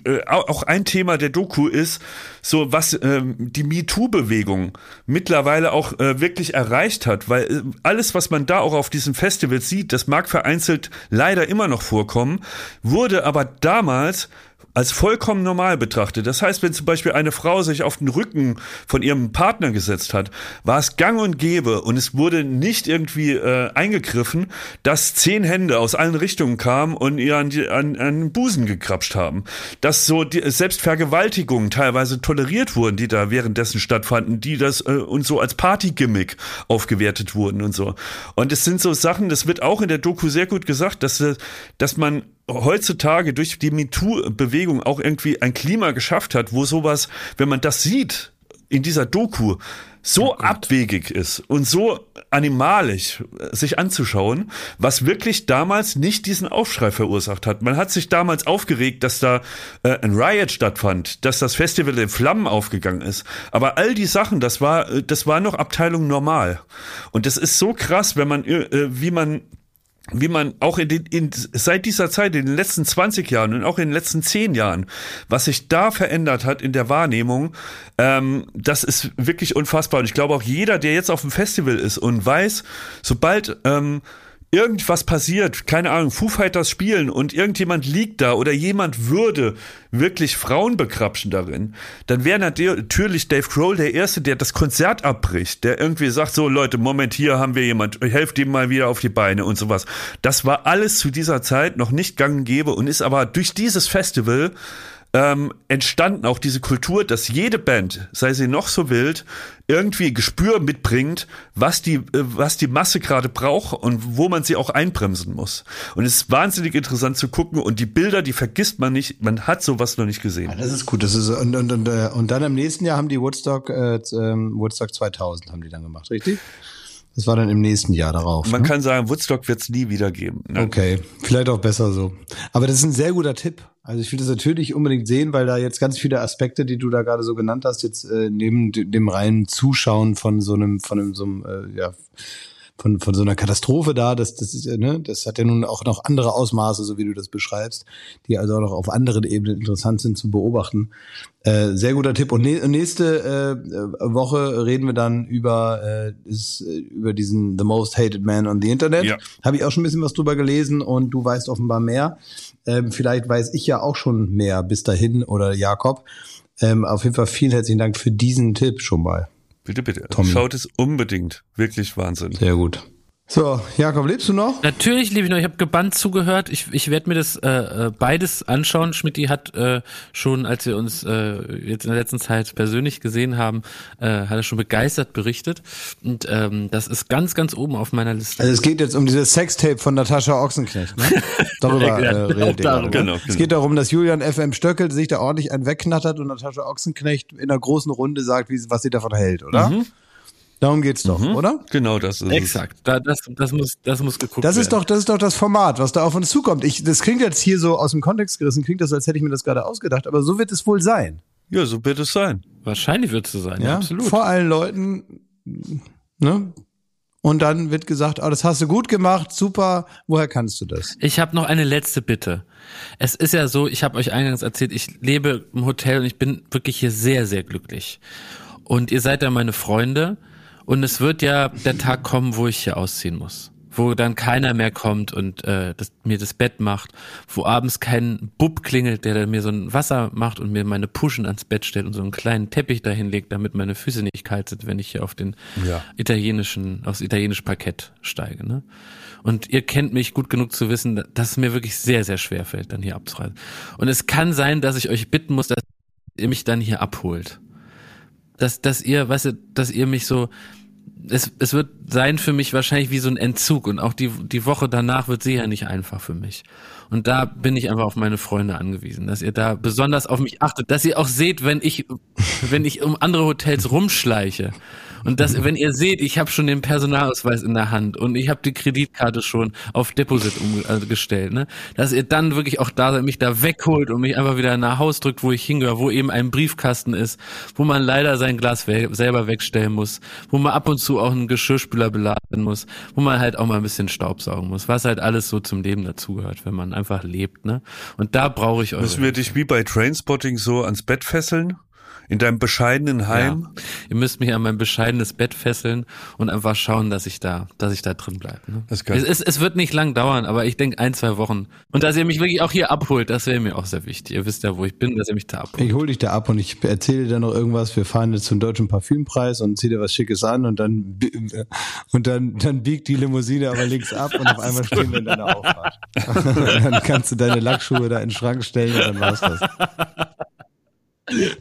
Speaker 2: äh, auch ein Thema der Doku ist, so was ähm, die MeToo-Bewegung mittlerweile auch äh, wirklich erreicht hat, weil äh, alles, was man da auch auf diesem Festival sieht, das mag vereinzelt leider immer noch vorkommen, wurde aber damals als vollkommen normal betrachtet. Das heißt, wenn zum Beispiel eine Frau sich auf den Rücken von ihrem Partner gesetzt hat, war es gang und gäbe und es wurde nicht irgendwie äh, eingegriffen, dass zehn Hände aus allen Richtungen kamen und ihr an, die, an, an den Busen gekrapscht haben. Dass so die, selbst Vergewaltigungen teilweise toleriert wurden, die da währenddessen stattfanden, die das äh, und so als Partygimmick aufgewertet wurden und so. Und es sind so Sachen, das wird auch in der Doku sehr gut gesagt, dass, äh, dass man heutzutage durch die MeToo-Bewegung auch irgendwie ein Klima geschafft hat, wo sowas, wenn man das sieht in dieser Doku, so abwegig ist und so animalisch äh, sich anzuschauen, was wirklich damals nicht diesen Aufschrei verursacht hat. Man hat sich damals aufgeregt, dass da äh, ein Riot stattfand, dass das Festival in Flammen aufgegangen ist. Aber all die Sachen, das war, äh, das war noch Abteilung normal. Und das ist so krass, wenn man, äh, wie man wie man auch in den, in, seit dieser Zeit, in den letzten 20 Jahren und auch in den letzten 10 Jahren, was sich da verändert hat in der Wahrnehmung, ähm, das ist wirklich unfassbar. Und ich glaube auch jeder, der jetzt auf dem Festival ist und weiß, sobald ähm, irgendwas passiert, keine Ahnung, Foo Fighters spielen und irgendjemand liegt da oder jemand würde wirklich Frauen bekrapschen darin, dann wäre natürlich Dave Grohl der Erste, der das Konzert abbricht, der irgendwie sagt, so Leute, Moment, hier haben wir jemand, helft ihm mal wieder auf die Beine und sowas. Das war alles zu dieser Zeit noch nicht gang und gäbe und ist aber durch dieses Festival ähm, entstanden auch diese Kultur, dass jede Band, sei sie noch so wild, irgendwie Gespür mitbringt, was die, äh, was die Masse gerade braucht und wo man sie auch einbremsen muss. Und es ist wahnsinnig interessant zu gucken und die Bilder, die vergisst man nicht, man hat sowas noch nicht gesehen.
Speaker 1: Ja, das ist gut. Das ist, und, und, und, äh, und dann im nächsten Jahr haben die Woodstock, äh, ähm, Woodstock 2000 haben die dann gemacht, richtig? Das war dann im nächsten Jahr darauf.
Speaker 2: Man
Speaker 1: ne?
Speaker 2: kann sagen, Woodstock wird es nie wieder geben. Ne?
Speaker 1: Okay, vielleicht auch besser so. Aber das ist ein sehr guter Tipp. Also ich will das natürlich unbedingt sehen, weil da jetzt ganz viele Aspekte, die du da gerade so genannt hast, jetzt äh, neben dem reinen Zuschauen von so einem, von einem, so einem, äh, ja, von, von so einer Katastrophe da, das, das ist, ne, das hat ja nun auch noch andere Ausmaße, so wie du das beschreibst, die also auch noch auf anderen Ebenen interessant sind zu beobachten. Äh, sehr guter Tipp. Und ne, nächste äh, Woche reden wir dann über, äh, ist, äh, über diesen The Most Hated Man on the Internet.
Speaker 2: Ja.
Speaker 1: Habe ich auch schon ein bisschen was drüber gelesen und du weißt offenbar mehr. Ähm, vielleicht weiß ich ja auch schon mehr bis dahin oder Jakob. Ähm, auf jeden Fall vielen herzlichen Dank für diesen Tipp schon mal.
Speaker 2: Bitte, bitte.
Speaker 1: Tommy.
Speaker 2: Schaut es unbedingt. Wirklich Wahnsinn.
Speaker 1: Sehr gut. So, Jakob, lebst du noch?
Speaker 3: Natürlich liebe ich noch, ich habe gebannt zugehört. Ich, ich werde mir das äh, äh, beides anschauen. Schmidti hat äh, schon, als wir uns äh, jetzt in der letzten Zeit persönlich gesehen haben, äh, hat er schon begeistert berichtet. Und ähm, das ist ganz, ganz oben auf meiner Liste.
Speaker 1: Also es geht jetzt um dieses Sextape von Natascha Ochsenknecht. Ne? Darüber äh, redet ihr
Speaker 3: darum.
Speaker 1: ne?
Speaker 2: Genau,
Speaker 1: Es
Speaker 2: genau.
Speaker 1: geht darum, dass Julian FM Stöckel sich da ordentlich einen wegknattert und Natascha Ochsenknecht in einer großen Runde sagt, wie, sie- was sie davon hält, oder? Darum geht's doch, oder?
Speaker 2: Genau das ist
Speaker 3: Exakt. Da, das, das muss, das muss geguckt
Speaker 1: Das
Speaker 3: werden.
Speaker 1: ist doch, das ist doch das Format, was da auf uns zukommt. Ich, das klingt jetzt hier so aus dem Kontext gerissen, klingt das, als hätte ich mir das gerade ausgedacht, aber so wird es wohl sein.
Speaker 2: Ja, so wird es sein.
Speaker 3: Wahrscheinlich wird es so sein. Ja,
Speaker 1: Ja,
Speaker 3: absolut.
Speaker 1: vor allen Leuten, ne? Und dann wird gesagt, ah, das hast du gut gemacht, super, woher kannst du das?
Speaker 3: Ich habe noch eine letzte Bitte. Es ist ja so, ich habe euch eingangs erzählt, ich lebe im Hotel und ich bin wirklich hier sehr, sehr glücklich. Und ihr seid ja meine Freunde und es wird ja der Tag kommen, wo ich hier ausziehen muss. wo dann keiner mehr kommt und äh, das, mir das Bett macht, wo abends kein Bub klingelt, der mir so ein Wasser macht und mir meine Puschen ans Bett stellt und so einen kleinen Teppich dahin legt, damit meine Füße nicht kalt sind, wenn ich hier auf den
Speaker 2: Ja.
Speaker 3: italienischen, aufs italienische Parkett steige. Ne? Und ihr kennt mich gut genug zu wissen, dass es mir wirklich sehr, sehr schwer fällt, dann hier abzureisen. Und es kann sein, dass ich euch bitten muss, dass ihr mich dann hier abholt. Dass, dass ihr, weißt du, dass ihr mich so, es, es wird sein für mich wahrscheinlich wie so ein Entzug und auch die, die Woche danach wird sicher nicht einfach für mich. Und da bin ich einfach auf meine Freunde angewiesen, dass ihr da besonders auf mich achtet, dass ihr auch seht, wenn ich, wenn ich um andere Hotels rumschleiche und dass, wenn ihr seht, ich habe schon den Personalausweis in der Hand und ich habe die Kreditkarte schon auf Deposit umgestellt, ne? dass ihr dann wirklich auch da seid, mich da wegholt und mich einfach wieder nach Haus drückt, wo ich hingehöre, wo eben ein Briefkasten ist, wo man leider sein Glas we selber wegstellen muss, wo man ab und zu auch einen Geschirrspüler beladen muss, wo man halt auch mal ein bisschen Staubsaugen muss, was halt alles so zum Leben dazugehört, wenn man einfach lebt, ne? Und da brauche ich eure
Speaker 2: Müssen wir dich wie bei Trainspotting so ans Bett fesseln? In deinem bescheidenen Heim?
Speaker 3: Ja. Ihr müsst mich an mein bescheidenes Bett fesseln und einfach schauen, dass ich da, dass ich da drin bleibe. Ne? Es, es, es wird nicht lang dauern, aber ich denke ein, zwei Wochen. Und dass ihr mich wirklich auch hier abholt, das wäre mir auch sehr wichtig. Ihr wisst ja, wo ich bin, dass ihr mich da abholt.
Speaker 1: Ich hol dich da ab und ich erzähle dir noch irgendwas. Wir fahren jetzt zum deutschen Parfümpreis und zieh dir was Schickes an und dann und dann dann biegt die Limousine aber links ab und auf einmal stehen wir in deiner Auffahrt. dann kannst du deine Lackschuhe da in den Schrank stellen und dann war's das.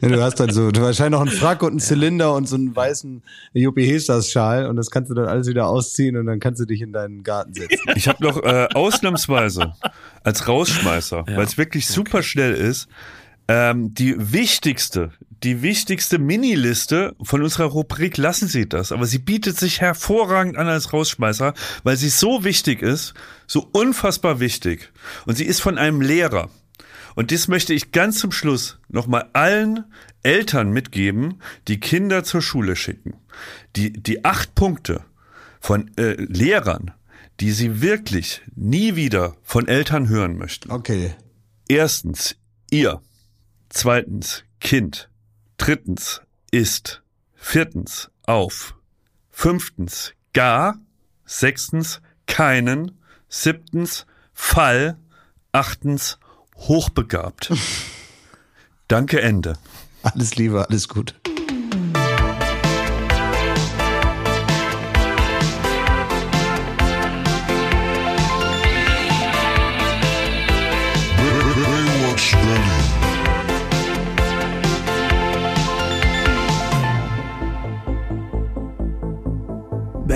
Speaker 1: Ja, du hast dann so, du wahrscheinlich noch einen Frack und einen Zylinder und so einen weißen Juppie Hestas Schal und das kannst du dann alles wieder ausziehen und dann kannst du dich in deinen Garten setzen.
Speaker 2: Ich habe noch äh, ausnahmsweise als Rausschmeißer,
Speaker 3: Ja.
Speaker 2: weil es wirklich super schnell ist, ähm, die wichtigste, die wichtigste Miniliste von unserer Rubrik lassen Sie das, aber sie bietet sich hervorragend an als Rausschmeißer, weil sie so wichtig ist, so unfassbar wichtig und sie ist von einem Lehrer. Und das möchte ich ganz zum Schluss nochmal allen Eltern mitgeben, die Kinder zur Schule schicken. Die, die acht Punkte von äh, Lehrern, die sie wirklich nie wieder von Eltern hören möchten.
Speaker 1: Okay.
Speaker 2: Erstens, ihr. Zweitens, Kind. Drittens, ist. Viertens, auf. Fünftens, gar. Sechstens, keinen. Siebtens, Fall. Achtens, hochbegabt. Danke, Ende.
Speaker 1: Alles Liebe, alles gut.